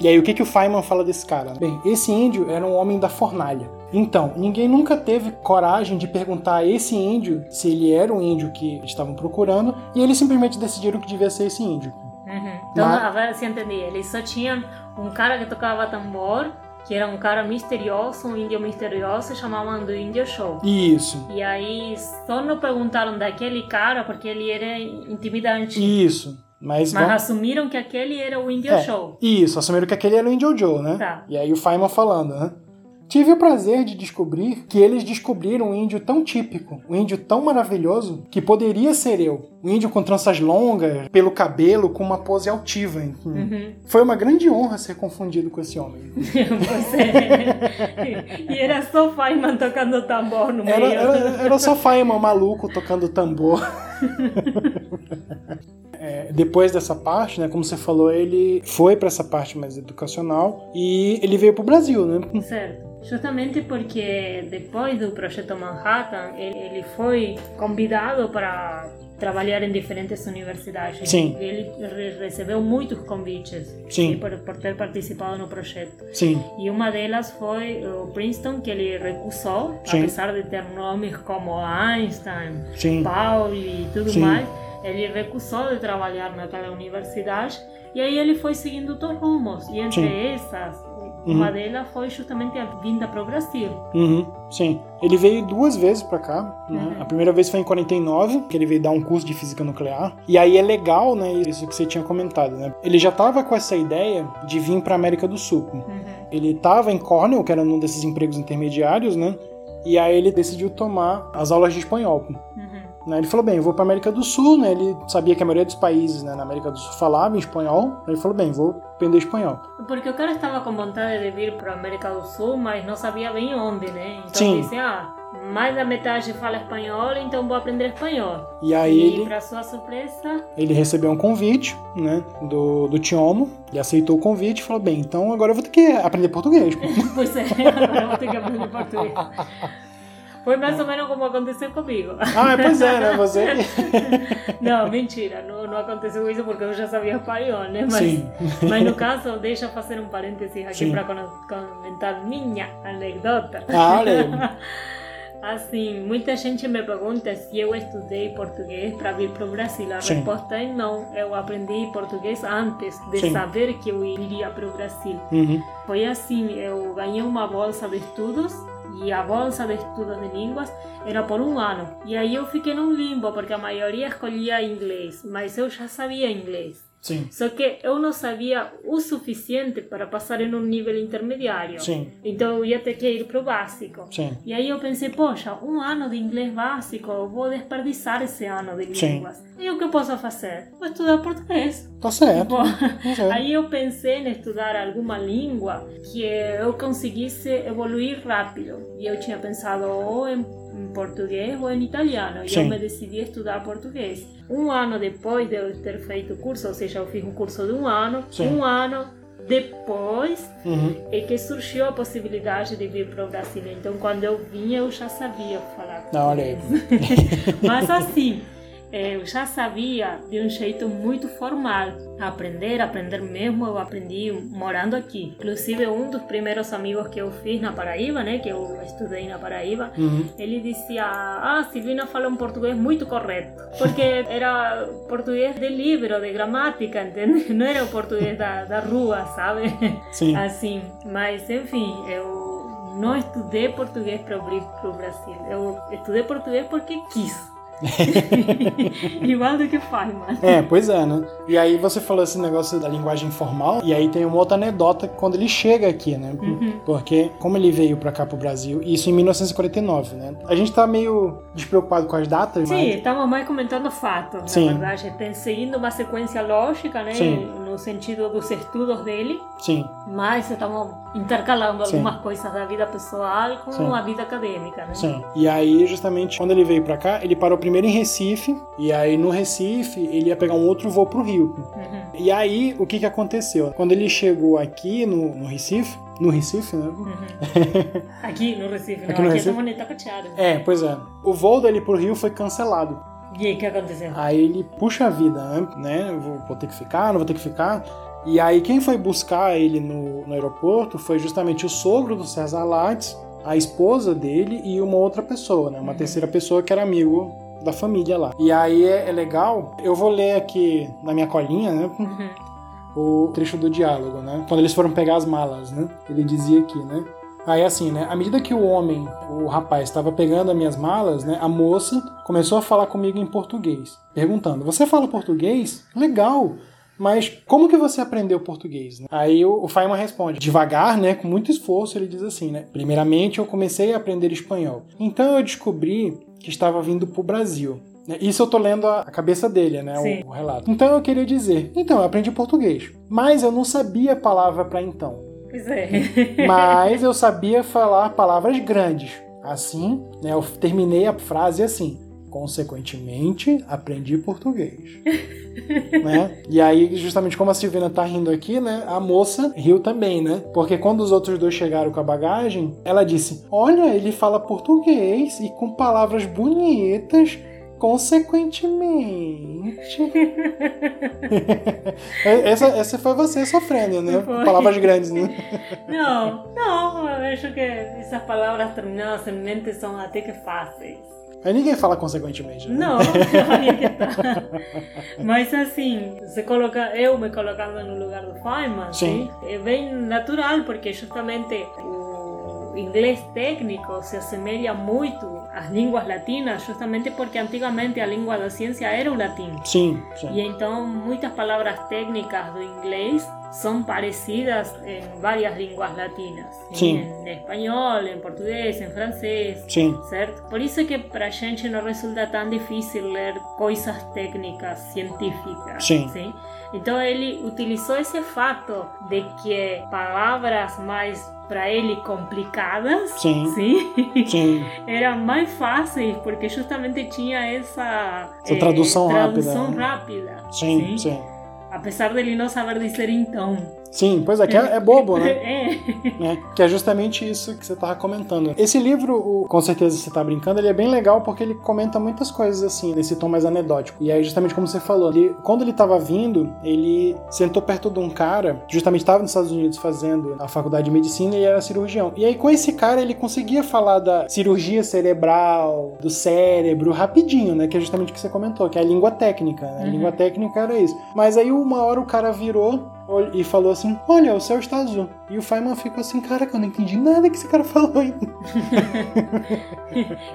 E aí, o que, que o Feynman fala desse cara? Bem, esse índio era um homem da fornalha. Então, ninguém nunca teve coragem de perguntar a esse índio se ele era o índio que estavam procurando, e eles simplesmente decidiram que devia ser esse índio. Uhum. Então, Mas- agora se entendi. Eles só tinham um cara que tocava tambor, que era um cara misterioso, um índio misterioso, chamavam do Índio Show. Isso, E aí só não perguntaram daquele cara porque ele era intimidante. isso. Mas, Mas vamos- assumiram que aquele era o Índio É. Show. Isso, assumiram que aquele era o Índio Joe, né? Tá. E aí o Feynman falando, né? Tive o prazer de descobrir que eles descobriram um índio tão típico, um índio tão maravilhoso, que poderia ser eu. Um índio com tranças longas, pelo cabelo, com uma pose altiva. Uhum. Foi uma grande honra ser confundido com esse homem. Você... e era só Feynman tocando tambor no Era, meio. era, era só Feynman maluco tocando tambor. Depois dessa parte, né, como você falou, ele foi para essa parte mais educacional e ele veio pro Brasil, né? Certo. Justamente porque depois do projeto Manhattan, ele foi convidado para trabalhar em diferentes universidades. Sim. Ele re- recebeu muitos convites Sim. por, por ter participado no projeto. Sim, E uma delas foi o Princeton, que ele recusou, Sim. apesar de ter nomes como Einstein. Pauli e tudo mais, ele recusou de trabalhar naquela universidade e aí ele foi seguindo outros rumos. E entre Sim. essas, uma delas foi justamente a vinda para o Brasil. Uhum, sim. Ele veio duas vezes pra cá. Né? Uhum. A primeira vez foi em 49, que ele veio dar um curso de física nuclear. E aí é legal, né? Isso que você tinha comentado, né? Ele já tava com essa ideia de vir pra América do Sul. Uhum. Ele tava em Cornell, que era um desses empregos intermediários, né? E aí ele decidiu tomar as aulas de espanhol. Uhum. Né? Ele falou, bem, eu vou pra América do Sul, né? Ele sabia que a maioria dos países né, na América do Sul falava espanhol. Ele falou, bem, vou aprender espanhol. Porque o cara estava com vontade de vir para a América do Sul, mas não sabia bem onde, né? Então Sim. disse, ah, mais da metade fala espanhol, então vou aprender espanhol. E aí E ele... para sua surpresa, Ele recebeu um convite, né, do, do Tiomo, ele aceitou o convite e falou, bem, então agora eu vou ter que aprender português. pois é, agora vou ter que aprender português. Foi mais ou menos como aconteceu comigo. ah, pois é, né, você... Não, mentira, não, não aconteceu isso porque eu já sabia espanhol, né? Mas, Sim. mas no caso, deixa eu fazer um parênteses aqui para comentar minha anedota. Ah, olha. Assim, muita gente me pergunta se eu estudei português para vir para o Brasil. A Sim. resposta é não. Eu aprendi português antes de Sim. saber que eu iria para o Brasil. Uhum, Foi assim, eu ganhei uma bolsa de estudos e a bolsa de estudos de línguas era por um ano. E aí eu fiquei num limbo, porque a maioria escolhia inglês, mas eu já sabia inglês. Sim, Só que eu não sabia o suficiente para passar em um nível intermediário. sim, Então eu ia ter que ir para o básico. sim, E aí eu pensei, poxa, um ano de inglês básico, eu vou desperdiçar esse ano de Sim. línguas. E o que eu posso fazer? Vou estudar português. tá certo. Bom, tá certo. Aí eu pensei em estudar alguma língua que eu conseguisse evoluir rápido. E eu tinha pensado ou em, em português ou em italiano. E eu me decidi estudar português. Um ano depois de eu ter feito o curso, ou seja, eu fiz um curso de um ano, Sim. um ano depois Uhum, é que surgiu a possibilidade de vir para o Brasil. Então, quando eu vim, eu já sabia falar Ah, olha. Mas assim, eu já sabia de um jeito muito formal. Aprender, aprender mesmo, eu aprendi morando aqui. Inclusive, um dos primeiros amigos que eu fiz na Paraíba, né, que eu estudei na Paraíba, uhum, ele dizia: Ah, Silvina fala um português muito correto. Porque era português de livro, de gramática, entende? Não era o português da, da rua, sabe? sim. Assim, mas enfim, eu não estudei português para vir para o Brasil. Eu estudei português porque quis. Igual do que faz, mano. É, pois é, né? E aí você falou esse negócio da linguagem formal, e aí tem uma outra anedota quando ele chega aqui, né? Porque como ele veio pra cá pro Brasil, isso em 1949, né? A gente tá meio despreocupado com as datas, Sim, mas estamos mais comentando fatos, Sim. na verdade. Tem seguindo uma sequência lógica, né? Sim. No sentido dos estudos dele, sim, mas estamos intercalando Sim. algumas coisas da vida pessoal com Sim. a vida acadêmica, né? sim. E aí, justamente, quando ele veio pra cá, ele parou primeiro em Recife, e aí no Recife ele ia pegar um outro voo pro Rio. Uhum. E aí, o que que aconteceu? Quando ele chegou aqui no, no Recife, no Recife, né? Uhum. Aqui no Recife, não. Aqui no Aqui Recife? estamos em Itacoatiara. É, pois é. O voo dele pro Rio foi cancelado. E aí, o que aconteceu? Aí ele, puxa vida, né? Eu vou, vou ter que ficar, não vou ter que ficar. E aí quem foi buscar ele no, no aeroporto foi justamente o sogro do César Lattes, a esposa dele e uma outra pessoa, né? Uma uhum. terceira pessoa que era amigo da família lá. E aí é, é, legal, eu vou ler aqui na minha colinha, né? Uhum. O trecho do diálogo, né? Quando eles foram pegar as malas, né? Ele dizia aqui, né? Aí assim, né? À medida que o homem, o rapaz, estava pegando as minhas malas, né? A moça começou a falar comigo em português, perguntando: "Você fala português? Legal. Mas como que você aprendeu português? Né? Aí o, o Feynman responde, devagar, né, com muito esforço, ele diz assim, né? Primeiramente eu comecei a aprender espanhol. Então eu descobri que estava vindo para o Brasil. Isso eu tô lendo a cabeça dele, né? O, o, relato. Então eu queria dizer, então eu aprendi português, mas eu não sabia a palavra para então. Pois é. mas eu sabia falar palavras grandes. Assim, né? Eu terminei a frase assim. Consequentemente, aprendi português. né? E aí, justamente como a Silvina tá rindo aqui, né? A moça riu também, né? Porque quando os outros dois chegaram com a bagagem, ela disse: Olha, ele fala português e com palavras bonitas consequentemente. essa, essa foi você sofrendo, né? Foi. Palavras grandes, né? Não, não, eu acho que essas palavras terminadas em mente são até que fáceis. Aí ninguém fala consequentemente. Né? Não, tá. Mas assim, se coloca, eu me colocando no lugar do Feynman, Sim. é bem natural, porque justamente o inglês técnico se assemelha muito às línguas latinas, justamente porque antigamente a língua da ciência era o latim. Sim, sim. E então muitas palavras técnicas do inglês son parecidas en varias lenguas latinas. Sim. En espanhol, em português, em francês. Sim. Certo? Por isso que para a gente não resulta tão difícil ler coisas técnicas, científicas. Sim. sim? Então ele utilizou esse fato de que palavras mais para ele complicadas, sim, sim, sim. eram mais fáceis porque justamente tinha essa, essa tradução, eh, tradução rápida. rápida. Sim, sim. Apesar dele não saber dizer então. Sim, pois é, que é, é bobo, né? É. é. Que é justamente isso que você estava comentando. Esse livro, o, com certeza você está brincando, ele é bem legal porque ele comenta muitas coisas assim, nesse tom mais anedótico. E aí, justamente como você falou, ele, quando ele estava vindo, ele sentou perto de um cara, justamente estava nos Estados Unidos fazendo a faculdade de medicina e era cirurgião. E aí, com esse cara, ele conseguia falar da cirurgia cerebral, do cérebro, rapidinho, né? Que é justamente o que você comentou, que é a língua técnica. Né? A uhum. língua técnica era isso. Mas aí, uma hora o cara virou e falou assim: Olha, o céu está azul. E o Feynman ficou assim: Cara, eu não entendi nada que esse cara falou ainda.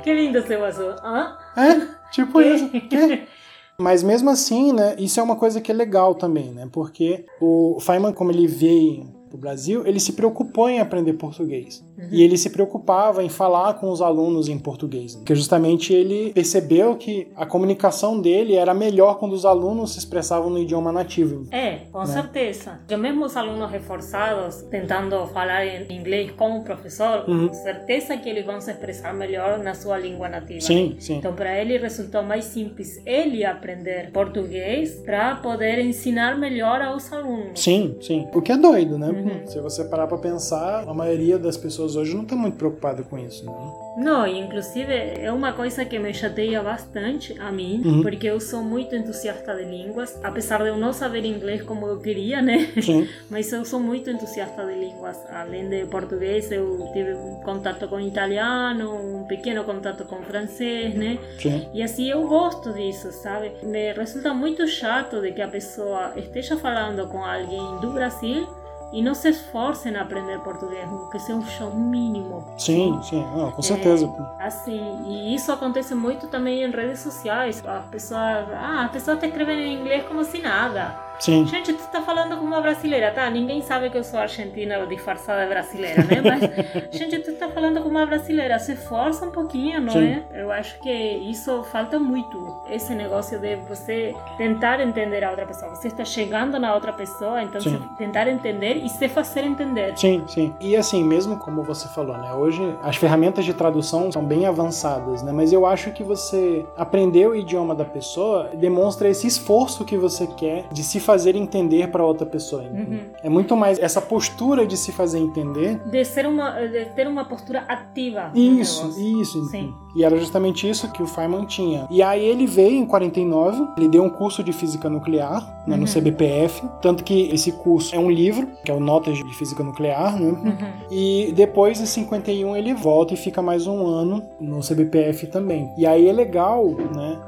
que lindo o céu azul. Hã? É, tipo isso. Que? Mas mesmo assim, né, isso é uma coisa que é legal também, né? Porque o Feynman, como ele veio para o Brasil, ele se preocupou em aprender português. Uhum. E ele se preocupava em falar com os alunos em português. Porque justamente ele percebeu que a comunicação dele era melhor quando os alunos se expressavam no idioma nativo. É, com né? certeza. E mesmo os alunos reforçados tentando falar em inglês com o professor, uhum. com certeza que eles vão se expressar melhor na sua língua nativa. Sim, sim. Então, para ele resultou mais simples ele aprender português para poder ensinar melhor aos alunos. Sim, sim. O que é doido, né? Uhum. Se você parar para pensar, a maioria das pessoas hoje não está muito preocupada com isso, né? Não, inclusive é uma coisa que me chateia bastante a mim, uhum. porque eu sou muito entusiasta de línguas, apesar de eu não saber inglês como eu queria, né? Sim. Mas eu sou muito entusiasta de línguas. Além de português, eu tive um contato com italiano, um pequeno contato com francês, né? Sim. E assim eu gosto disso, sabe? Me resulta muito chato de que a pessoa esteja falando com alguém do Brasil e não se esforcem em aprender português, que seja um chão mínimo. Sim, sim, não, com certeza. É, assim, e isso acontece muito também em redes sociais. As pessoas, ah, as pessoas te escrevem em inglês como se nada. Sim. Gente, tu tá falando como uma brasileira, tá? Ninguém sabe que eu sou argentina disfarçada brasileira, né? Mas, gente, tu tá falando como uma brasileira. Se força um pouquinho, não Sim. é? Eu acho que isso falta muito. Esse negócio de você tentar entender a outra pessoa. Você está chegando na outra pessoa, então tentar entender e se fazer entender. Sim, sim. E assim, mesmo como você falou, né? Hoje as ferramentas de tradução são bem avançadas, né? Mas eu acho que você aprender o idioma da pessoa demonstra esse esforço que você quer de se fazer entender para outra pessoa. Uhum. É muito mais essa postura de se fazer entender. De ser uma, de ter uma postura ativa. Isso, isso. Sim. E era justamente isso que o Feynman tinha. E aí ele veio em 49, ele deu um curso de física nuclear né, uhum. no CBPF, tanto que esse curso é um livro, que é o Notas de Física Nuclear, né? Uhum. E depois, em 51, ele volta e fica mais um ano no CBPF também. E aí é legal, né?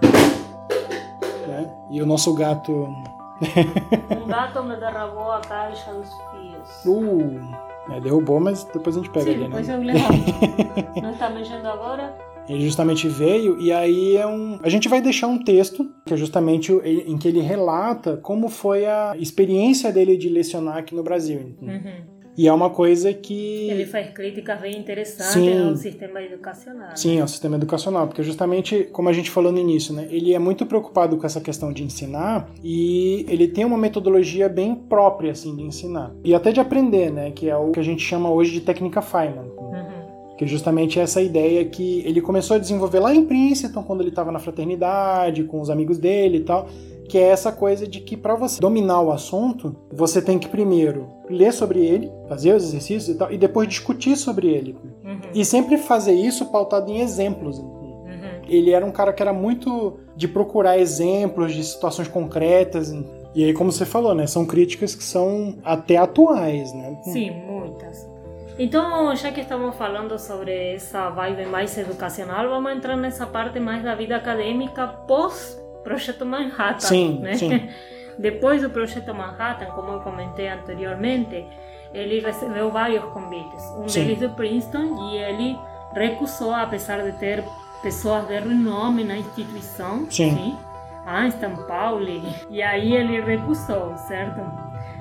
né? E o nosso gato... um gato me derrubou a caixa dos fios. Uh, é, derrubou, mas depois a gente pega Sim, ele, depois né? eu levo. Não está mexendo agora? Ele justamente veio e aí é um. A gente vai deixar um texto que é justamente em que ele relata como foi a experiência dele de lecionar aqui no Brasil. Uhum. E é uma coisa que. Ele faz críticas bem interessantes Sim. ao sistema educacional. Sim, ao sistema educacional, porque justamente, como a gente falou no início, né, ele é muito preocupado com essa questão de ensinar e ele tem uma metodologia bem própria, assim, de ensinar. E até de aprender, né, que é o que a gente chama hoje de técnica Feynman que é justamente essa ideia que ele começou a desenvolver lá em Princeton, quando ele estava na fraternidade, com os amigos dele e tal, que é essa coisa de que para você dominar o assunto, você tem que primeiro ler sobre ele, fazer os exercícios e tal, e depois discutir sobre ele. Uhum. E sempre fazer isso pautado em exemplos. Uhum. Ele era um cara que era muito de procurar exemplos de situações concretas. E aí, como você falou, né, são críticas que são até atuais, né? Sim, muitas. Então, já que estamos falando sobre essa vibe mais educacional, vamos entrar nessa parte mais da vida acadêmica pós Projeto Manhattan, sim, né? Sim. Depois do Projeto Manhattan, como eu comentei anteriormente, ele recebeu vários convites. Um sim. deles do Princeton e ele recusou, apesar de ter pessoas de renome na instituição, sim. sim? Einstein, Pauli, e aí ele recusou, certo?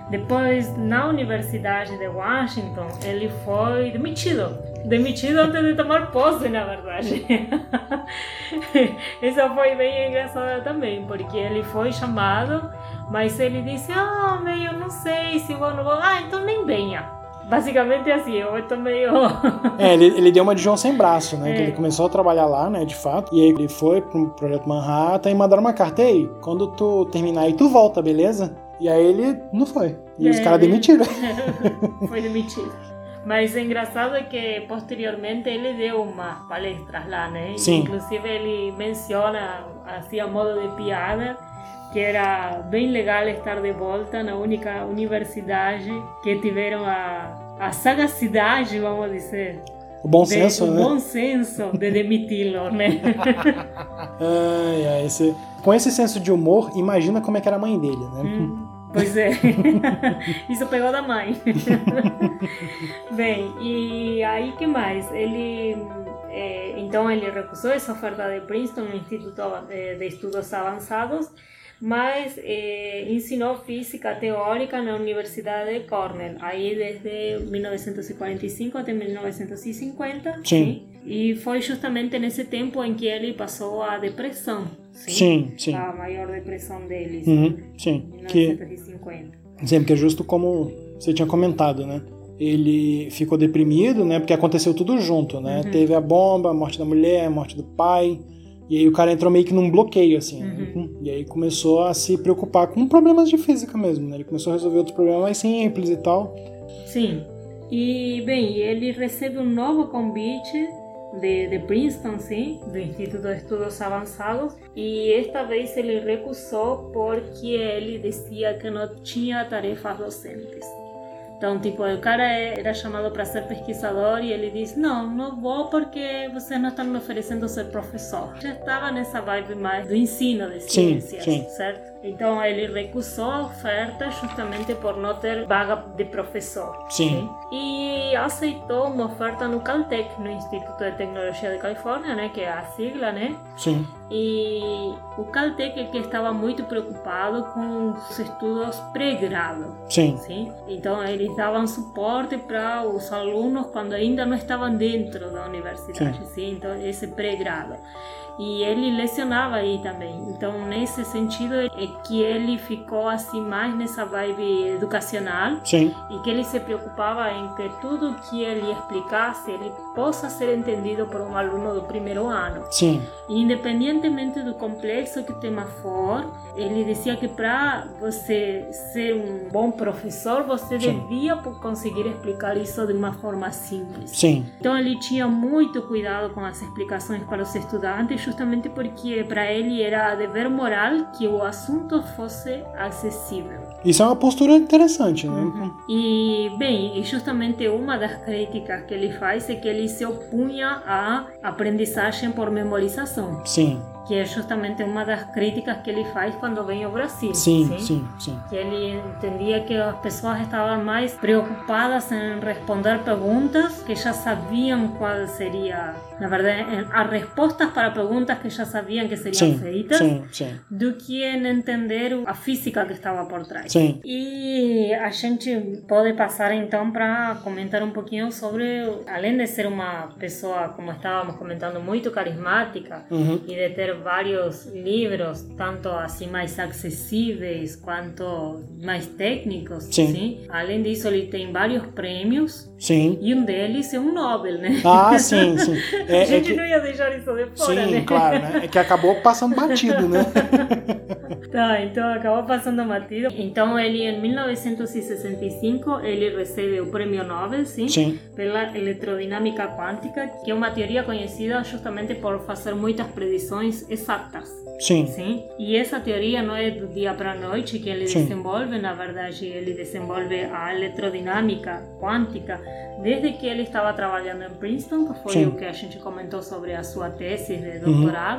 Depois, na Universidade de Washington, ele foi demitido. Demitido antes de tomar posse, na verdade. Isso foi bem engraçado também, porque ele foi chamado, mas ele disse: Ah, meio não sei se vou ou não vou. Ah, então nem venha. Basicamente assim, eu estou meio. é, ele, ele deu uma de João sem braço, né? É. ele começou a trabalhar lá, né, de fato. E aí ele foi pro Projeto Manhattan e mandaram uma carta. Ei, quando tu terminar aí, tu volta, beleza? E aí ele não foi. E é, os caras demitiram. foi demitido. Mas é engraçado é que posteriormente ele deu umas palestras lá, né? Sim. Inclusive ele menciona, assim a modo de piada, que era bem legal estar de volta na única universidade que tiveram a, a sagacidade, vamos dizer. O bom senso, de, né? O bom senso de demiti-lo, né? ai, ai, esse, com esse senso de humor, imagina como é que era a mãe dele, né? Hum. Pois é, isso pegou da mãe. Bem, e aí que mais? Ele é, então ele recusou essa oferta de Princeton, no Instituto de Estudos Avançados, mas eh, ensinou física teórica na Universidade de Cornell, aí desde 1945 até 1950. Sim. sim. E foi justamente nesse tempo em que ele passou a depressão. Sim, sim. sim. A maior depressão dele. Uhum, sim. 1950. Que, sim, porque é justo como você tinha comentado, né? Ele ficou deprimido, né? Porque aconteceu tudo junto, né? Uhum. Teve a bomba, a morte da mulher, a morte do pai. E aí o cara entrou meio que num bloqueio, assim. Né? Uhum. Né? E aí começou a se preocupar com problemas de física mesmo, né? Ele começou a resolver outros problemas mais simples e tal. Sim. E, bem, ele recebe um novo convite de, de Princeton, sim, do Instituto de Estudos Avançados, e esta vez ele recusou porque ele dizia que não tinha tarefas docentes. Então, tipo, o cara era chamado para ser pesquisador e ele disse: Não, não vou porque vocês não estão me oferecendo ser professor. Já estava nessa vibe mais do ensino de ciências, sim, sim. certo? Então ele recusou a oferta justamente por não ter vaga de professor. Sim. E aceitou uma oferta no Caltech, no Instituto de Tecnologia de Califórnia, né, que é a sigla, né? Sim. E o Caltech é que estava muito preocupado com os estudos pré-grado. Sim. Sim. Então eles davam suporte para os alunos quando ainda não estavam dentro da universidade, sim. sim? Então esse pré-grado. E ele lecionava aí também. Então, nesse sentido, é que ele ficou assim mais nessa vibe educacional Sim. e que ele se preocupava em que tudo que ele explicasse ele possa ser entendido por um aluno do primeiro ano. Sim. Independentemente do complexo que o tema for, ele dizia que para você ser um bom professor, você Sim. devia conseguir explicar isso de uma forma simples. Sim. Então ele tinha muito cuidado com as explicações para os estudantes, justamente porque para ele era dever moral que o assunto fosse acessível. Isso é uma postura interessante, né? Uhum. E, bem, e justamente uma das críticas que ele faz é que ele se opunha à aprendizagem por memorização, Sim. que é justamente uma das críticas que ele faz quando vem ao Brasil. Sim, sim, sim. Que ele entendia que as pessoas estavam mais preocupadas em responder perguntas que já sabiam qual seria, na verdade, as respostas para perguntas que já sabiam que seriam Sim, feitas, sim, sim. do que em entender a física que estava por trás. E a gente pode passar então para comentar um pouquinho sobre, além de ser uma pessoa, como estávamos comentando, muito carismática Uhum. e de ter vários livros, tanto assim mais acessíveis quanto mais técnicos, Sim. Além disso, ele tem vários prêmios Sim. e um deles é um Nobel, né? Ah, sim, sim. É, a é gente que... não ia deixar isso de fora, Sim, né? Claro, né? É que acabou passando batido, né? Tá, então acabou passando batido. Então ele em 1965 ele recebe o prêmio Nobel, sim, Sim. pela eletrodinâmica quântica, que é uma teoria conhecida justamente por fazer muitas predições exatas. Sim. Sim, e essa teoria não é do dia para a noite que ele Sim. desenvolve, na verdade, ele desenvolve a eletrodinâmica quântica desde que ele estava trabalhando em Princeton, que foi Sim. o que a gente comentou sobre a sua tese de doutorado,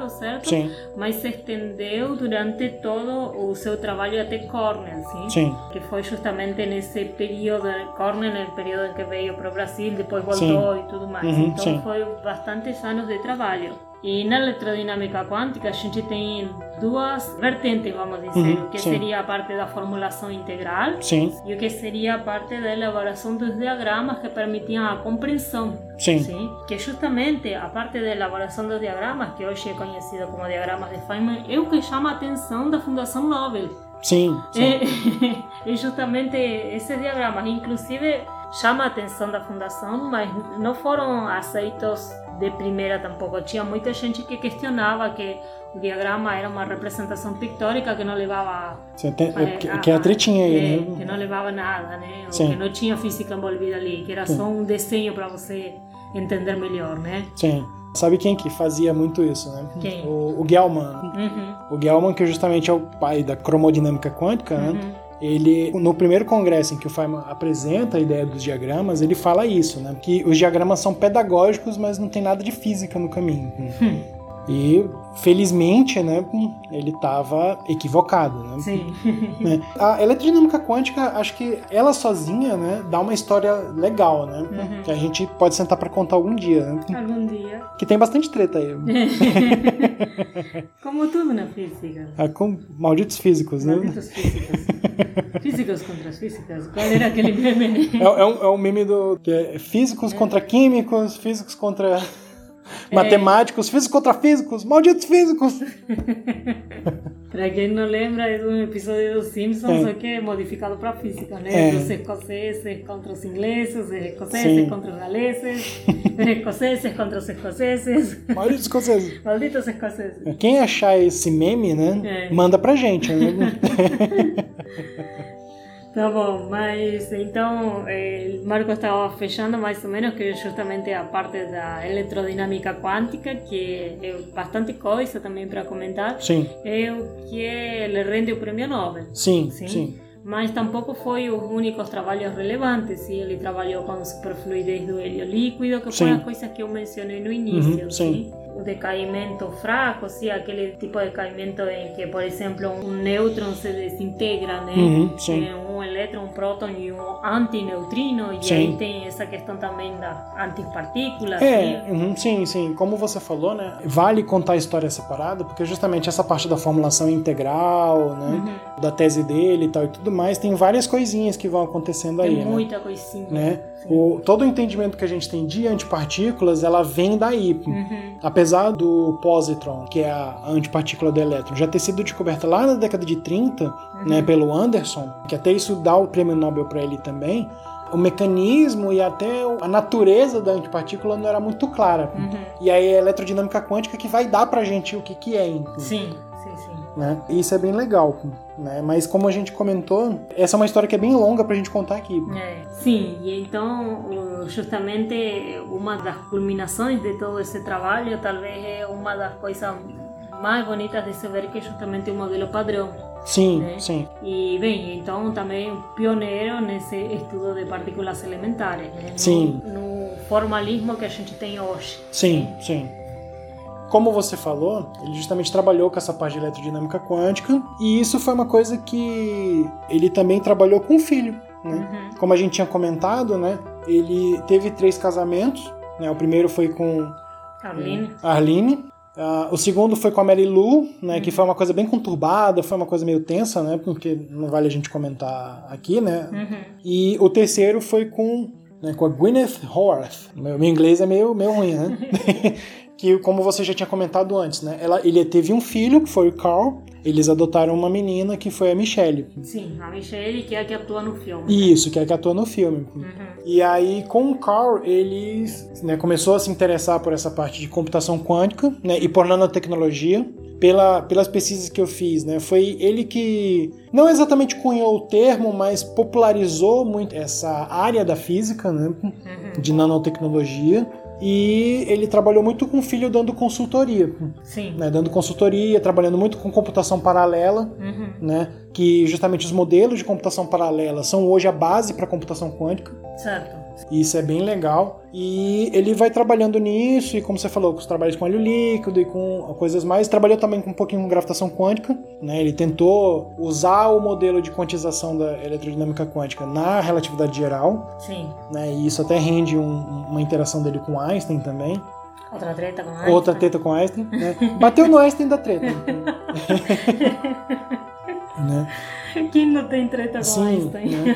certo? Sim. mas se estendeu durante todo o seu trabalho até Cornell, sim? Sim. Que foi justamente nesse período, Cornell, no período em que veio para o Brasil, depois voltou e tudo mais. Uhum, então sim. foi bastantes anos de trabalho. E na eletrodinâmica quântica a gente tem duas vertentes, vamos dizer, Uhum, que sim. seria a parte da formulação integral Sim. e o que seria a parte da elaboração dos diagramas que permitiam a compreensão Sim. Sim, que justamente a parte da elaboração dos diagramas, que hoje é conhecido como diagramas de Feynman, é o que chama a atenção da Fundação Nobel. Sim. Sim. É, é justamente esses diagramas, inclusive chama a atenção da Fundação, mas não foram aceitos de primeira tampouco. Tinha muita gente que questionava que o diagrama era uma representação pictórica que não levava Você tem, é, é, que, a- que é a tretinha aí, é, né? que não levava nada, né? Ou Sim. que não tinha física envolvida ali, que era só um desenho para você entender melhor, né? Sim. Sabe quem que fazia muito isso, né? Quem? O, o Gell-Mann. Uhum, O Gell-Mann, que justamente é o pai da cromodinâmica quântica, né? Ele, no primeiro congresso em que o Feynman apresenta a ideia dos diagramas, ele fala isso, né? Que os diagramas são pedagógicos, mas não tem nada de física no caminho. E, felizmente, né, ele estava equivocado, né? Sim. né? A eletrodinâmica quântica, acho que ela sozinha, né, dá uma história legal, né? Uhum. Que a gente pode sentar para contar algum dia, né? Algum dia. Que tem bastante treta aí. Como tudo na física. Ah, com malditos físicos, né? Malditos físicos. Físicos contra as físicas. Qual era aquele meme? né? É, é um, é um meme do que é físicos contra químicos, físicos contra matemáticos, físicos contra físicos, malditos físicos. Para quem não lembra, é um episódio dos Simpsons, É. só que é modificado para física, né? É. Dos escoceses contra os ingleses, os escoceses Sim. contra os galeses, os escoceses contra os escoceses. Malditos escoceses. Malditos escoceses. Quem achar esse meme, né, É. manda pra gente. Né? Tá bom, mas então eh, o Marco estava fechando mais ou menos que justamente a parte da eletrodinâmica quântica, que é bastante coisa também para comentar, sim, é o que ele rende o prêmio Nobel. sim, Sim. sim. Mas tampouco foi os únicos trabalhos relevantes. Sim, ele trabalhou com superfluidez do hélio líquido, que foi Sim. as coisas que eu mencionei no início. Uhum, sim. sim. Decaimento fraco, sim, aquele tipo de decaimento em que, por exemplo, um nêutron se desintegra, né? Uhum, sim. Tem um elétron, um próton e um antineutrino, e Sim. aí tem essa questão também da antipartícula. É, sim. uhum, sim, sim. Como você falou, né? Vale contar a história separada, porque justamente essa parte da formulação integral, né? Uhum. Da tese dele e tal e tudo mais, tem várias coisinhas que vão acontecendo Tem aí, né? muita coisinha. né? O, todo o entendimento que a gente tem de antipartículas, ela vem daí. Uhum. Apesar apesar do positron, que é a antipartícula do elétron, já ter sido descoberta lá na década de 30, uhum. né, pelo Anderson, que até isso dá o prêmio Nobel para ele também, o mecanismo e até a natureza da antipartícula não era muito clara. Uhum. E aí a eletrodinâmica quântica que vai dar pra gente o que, que é. Então. Sim, Né? Isso é bem legal. Né? Mas como a gente comentou, essa é uma história que é bem longa pra gente contar aqui. É. Sim, e então justamente uma das culminações de todo esse trabalho talvez é uma das coisas mais bonitas de se ver que é justamente o modelo padrão. Sim, né? sim. E bem, então também pioneiro nesse estudo de partículas elementares, né? Sim. No, no, formalismo que a gente tem hoje. Sim, né? sim. Como você falou, ele justamente trabalhou com essa parte de eletrodinâmica quântica e isso foi uma coisa que ele também trabalhou com o filho. Né? Uhum. Como a gente tinha comentado, né? Ele teve três casamentos. Né? O primeiro foi com Arlene. Arlene Uh, o segundo foi com a Mary Lou, né, que foi uma coisa bem conturbada, foi uma coisa meio tensa, né, porque não vale a gente comentar aqui, né. Uhum. E o terceiro foi com, né, com a Gwyneth Horvath. Meu, meu inglês é meio, meio ruim, né? que como você já tinha comentado antes, né? Ela, ele teve um filho, que foi o Carl. Eles adotaram uma menina que foi a Michelle. Sim, a Michelle que é a que atua no filme. Isso, que é a que atua no filme. Uhum. E aí, com o Carl, ele né, começou a se interessar por essa parte de computação quântica né, e por nanotecnologia. Pela, pelas pesquisas que eu fiz, né? Foi ele que não exatamente cunhou o termo, mas popularizou muito essa área da física, né? Uhum. De nanotecnologia. E ele trabalhou muito com o filho dando consultoria. Sim. Né, dando consultoria, trabalhando muito com computação paralela, uhum. né? Que justamente os modelos de computação paralela são hoje a base para a computação quântica. Certo. Isso é bem legal. E ele vai trabalhando nisso, e como você falou, com os trabalhos com óleo líquido e com coisas mais. Trabalhou também com um pouquinho com gravitação quântica. Né? Ele tentou usar o modelo de quantização da eletrodinâmica quântica na relatividade geral. Sim. Né? E isso até rende um, uma interação dele com Einstein também. Outra treta com Einstein. Outra treta com Einstein. Né? Bateu no Einstein da treta. né? Quem não tem treta com Sim, Einstein? Né?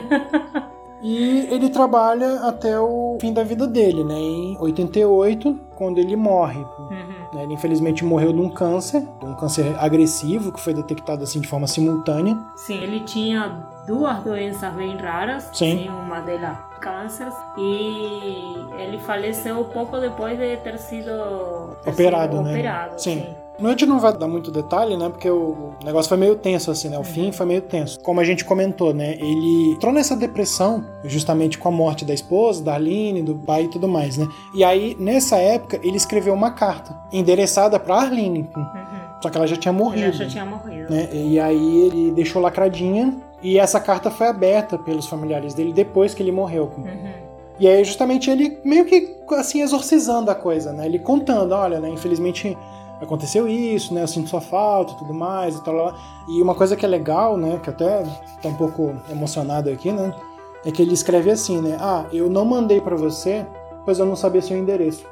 E ele trabalha até o fim da vida dele, né? Em 88, quando ele morre. Uhum. Ele infelizmente morreu de um câncer, um câncer agressivo que foi detectado assim de forma simultânea. Sim, ele tinha duas doenças bem raras. Sim. uma delas câncer e ele faleceu pouco depois de ter sido ter operado, sido né? Operado, sim. sim. A gente não vai dar muito detalhe, né? Porque o negócio foi meio tenso, assim, né? O fim foi meio tenso. Como a gente comentou, né? Ele entrou nessa depressão justamente com a morte da esposa, da Arlene, do pai e tudo mais, né? E aí, nessa época, ele escreveu uma carta endereçada para Arlene. Uhum. Só que ela já tinha morrido. Ela já tinha morrido. Né? E aí ele deixou lacradinha e essa carta foi aberta pelos familiares dele depois que ele morreu. Uhum. E aí justamente ele meio que assim exorcizando a coisa, né? Ele contando, olha, né, infelizmente aconteceu isso, né? Eu sinto sua falta, tudo mais e tal. E uma coisa que é legal, né? Que até tá um pouco emocionado aqui, né? É que ele escreve assim, né? Ah, eu não mandei para você, pois eu não sabia seu endereço.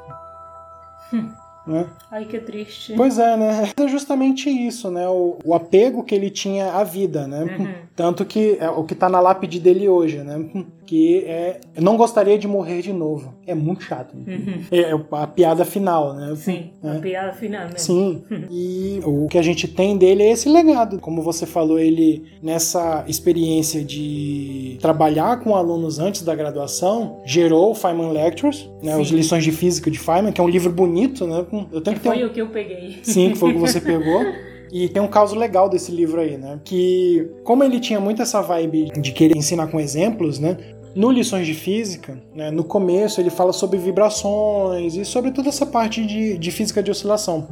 Hum. Né? Ai, que triste. Pois é, né? É justamente isso, né? O, o apego que ele tinha à vida, né? Uhum. Tanto que é o que tá na lápide dele hoje, né? Que é não gostaria de morrer de novo. É muito chato. Né? Uhum. É a piada final, né? Sim, é. a piada final, né? Sim. E o que a gente tem dele é esse legado. Como você falou, ele nessa experiência de trabalhar com alunos antes da graduação, gerou o Feynman Lectures, né? Sim. Os lições de física de Feynman, que é um livro bonito, né? Eu tenho que, que foi um... o que eu peguei. Sim, que foi o que você pegou. E tem um caso legal desse livro aí, né? Que, como ele tinha muito essa vibe de querer ensinar com exemplos, né? No Lições de Física, né, no começo ele fala sobre vibrações e sobre toda essa parte de, de física de oscilação.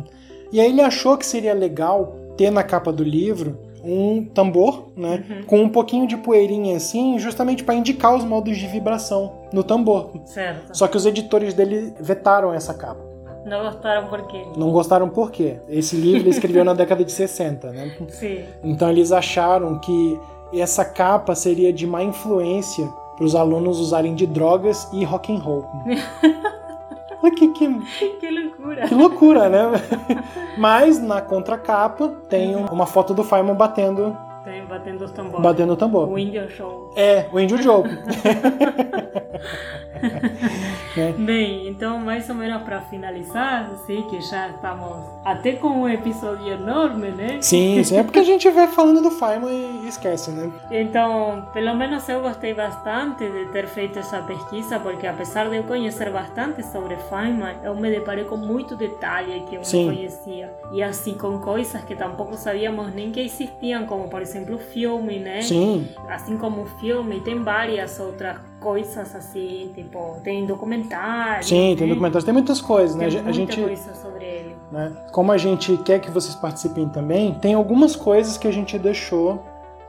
E aí ele achou que seria legal ter na capa do livro um tambor, né, uhum. com um pouquinho de poeirinha assim, justamente para indicar os modos de vibração no tambor. Certo. Só que os editores dele vetaram essa capa. Não gostaram por quê? Não gostaram por quê? Esse livro ele escreveu na década de 60, né? Sim. Então eles acharam que essa capa seria de má influência para os alunos usarem de drogas e rock and roll. que, que, que loucura! Que loucura, né? Mas na contracapa tem uma foto do Feynman batendo Tem batendo os tambores. batendo o tambor. O Indian Show. É, o índio Joe. Bem, então mais ou menos para finalizar, sei que já estamos até com um episódio enorme, né? Sim, sim, é porque a gente vai falando do Feynman e esquece, né? Então, pelo menos eu gostei bastante de ter feito essa pesquisa, porque apesar de eu conhecer bastante sobre Feynman, eu me deparei com muito detalhe que eu Sim. não conhecia. E assim, com coisas que tampouco sabíamos nem que existiam, como por exemplo o filme, né? Sim, Assim como o filme, tem várias outras coisas assim, tipo, tem documentário. sim, tem né? documentários, tem muitas coisas, né? Tem gen- muita a gente, coisa sobre ele. né? Como a gente quer que vocês participem também, tem algumas coisas que a gente deixou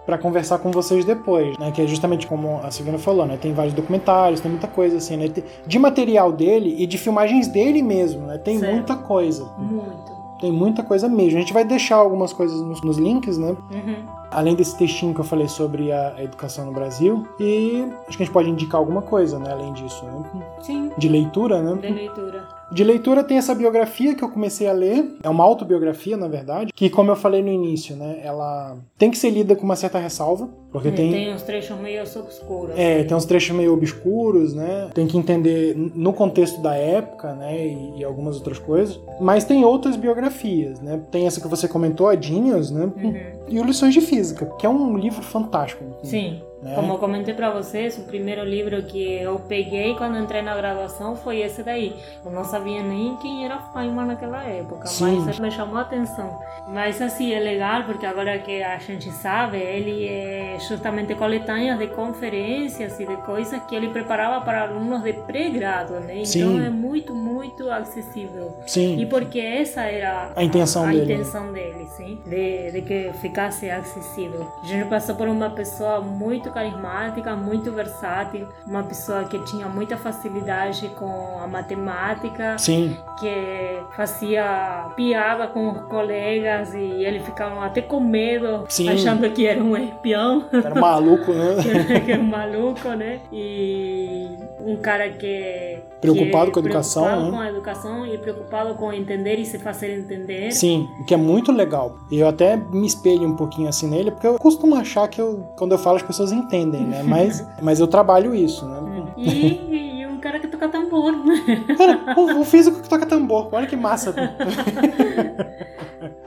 para conversar com vocês depois, né? Que é justamente como a Silvina falou, né? Tem vários documentários, tem muita coisa assim, né? Tem- De material dele e de filmagens dele mesmo, né? Tem Certo. muita coisa. Muito. Tem muita coisa mesmo. A gente vai deixar algumas coisas nos, nos links, né? Uhum. Além desse textinho que eu falei sobre a, educação no Brasil. E acho que a gente pode indicar alguma coisa, né? Além disso, né? Sim, De leitura, né? de leitura. De leitura tem essa biografia que eu comecei a ler, é uma autobiografia, na verdade, que como eu falei no início, né, ela tem que ser lida com uma certa ressalva, porque tem, Tem uns trechos meio obscuros. é, tem uns trechos meio obscuros, né, tem que entender no contexto da época, né, e, e algumas outras coisas, mas tem outras biografias, né, tem essa que você comentou, a Genius, né, Uhum. E o Lições de Física, que é um livro fantástico. Sim. Né? Como eu comentei para vocês, o primeiro livro que eu peguei quando entrei na graduação foi esse daí. Eu não sabia nem quem era Feynman naquela época, Sim. mas me chamou a atenção. Mas assim, é legal porque agora que a gente sabe, ele é justamente coletâneas de conferências e de coisas que ele preparava para alunos de pré-grado, né? Então Sim. é muito, muito acessível. Sim, E porque essa era A intenção a, dele. intenção dele, sim, de, de que ficasse acessível. A gente passou por uma pessoa muito carismática, muito versátil, uma pessoa que tinha muita facilidade com a matemática, sim, que fazia piada com os colegas e eles ficavam até com medo, Sim. achando que era um espião. era um maluco, né? que é um maluco, né? E um cara que Preocupado que com a educação, preocupado né? com a educação e preocupado com entender e se fazer entender. Sim, o que é muito legal. Eu até me espelho um pouquinho assim nele, porque eu costumo achar que eu, quando eu falo as pessoas entendem, né? Mas, mas eu trabalho isso, né? E, e um cara que toca tambor, né? Cara, um, um físico que toca tambor, olha que massa.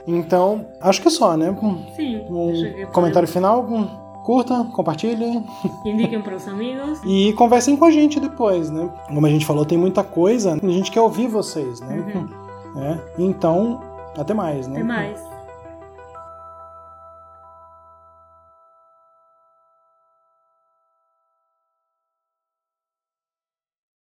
então, acho que é só, né? Sim. um comentário final, curta, compartilhem Indiquem para os amigos. e conversem com a gente depois, né? Como a gente falou, tem muita coisa, a gente quer ouvir vocês, né? É, então, até mais, né? Até mais.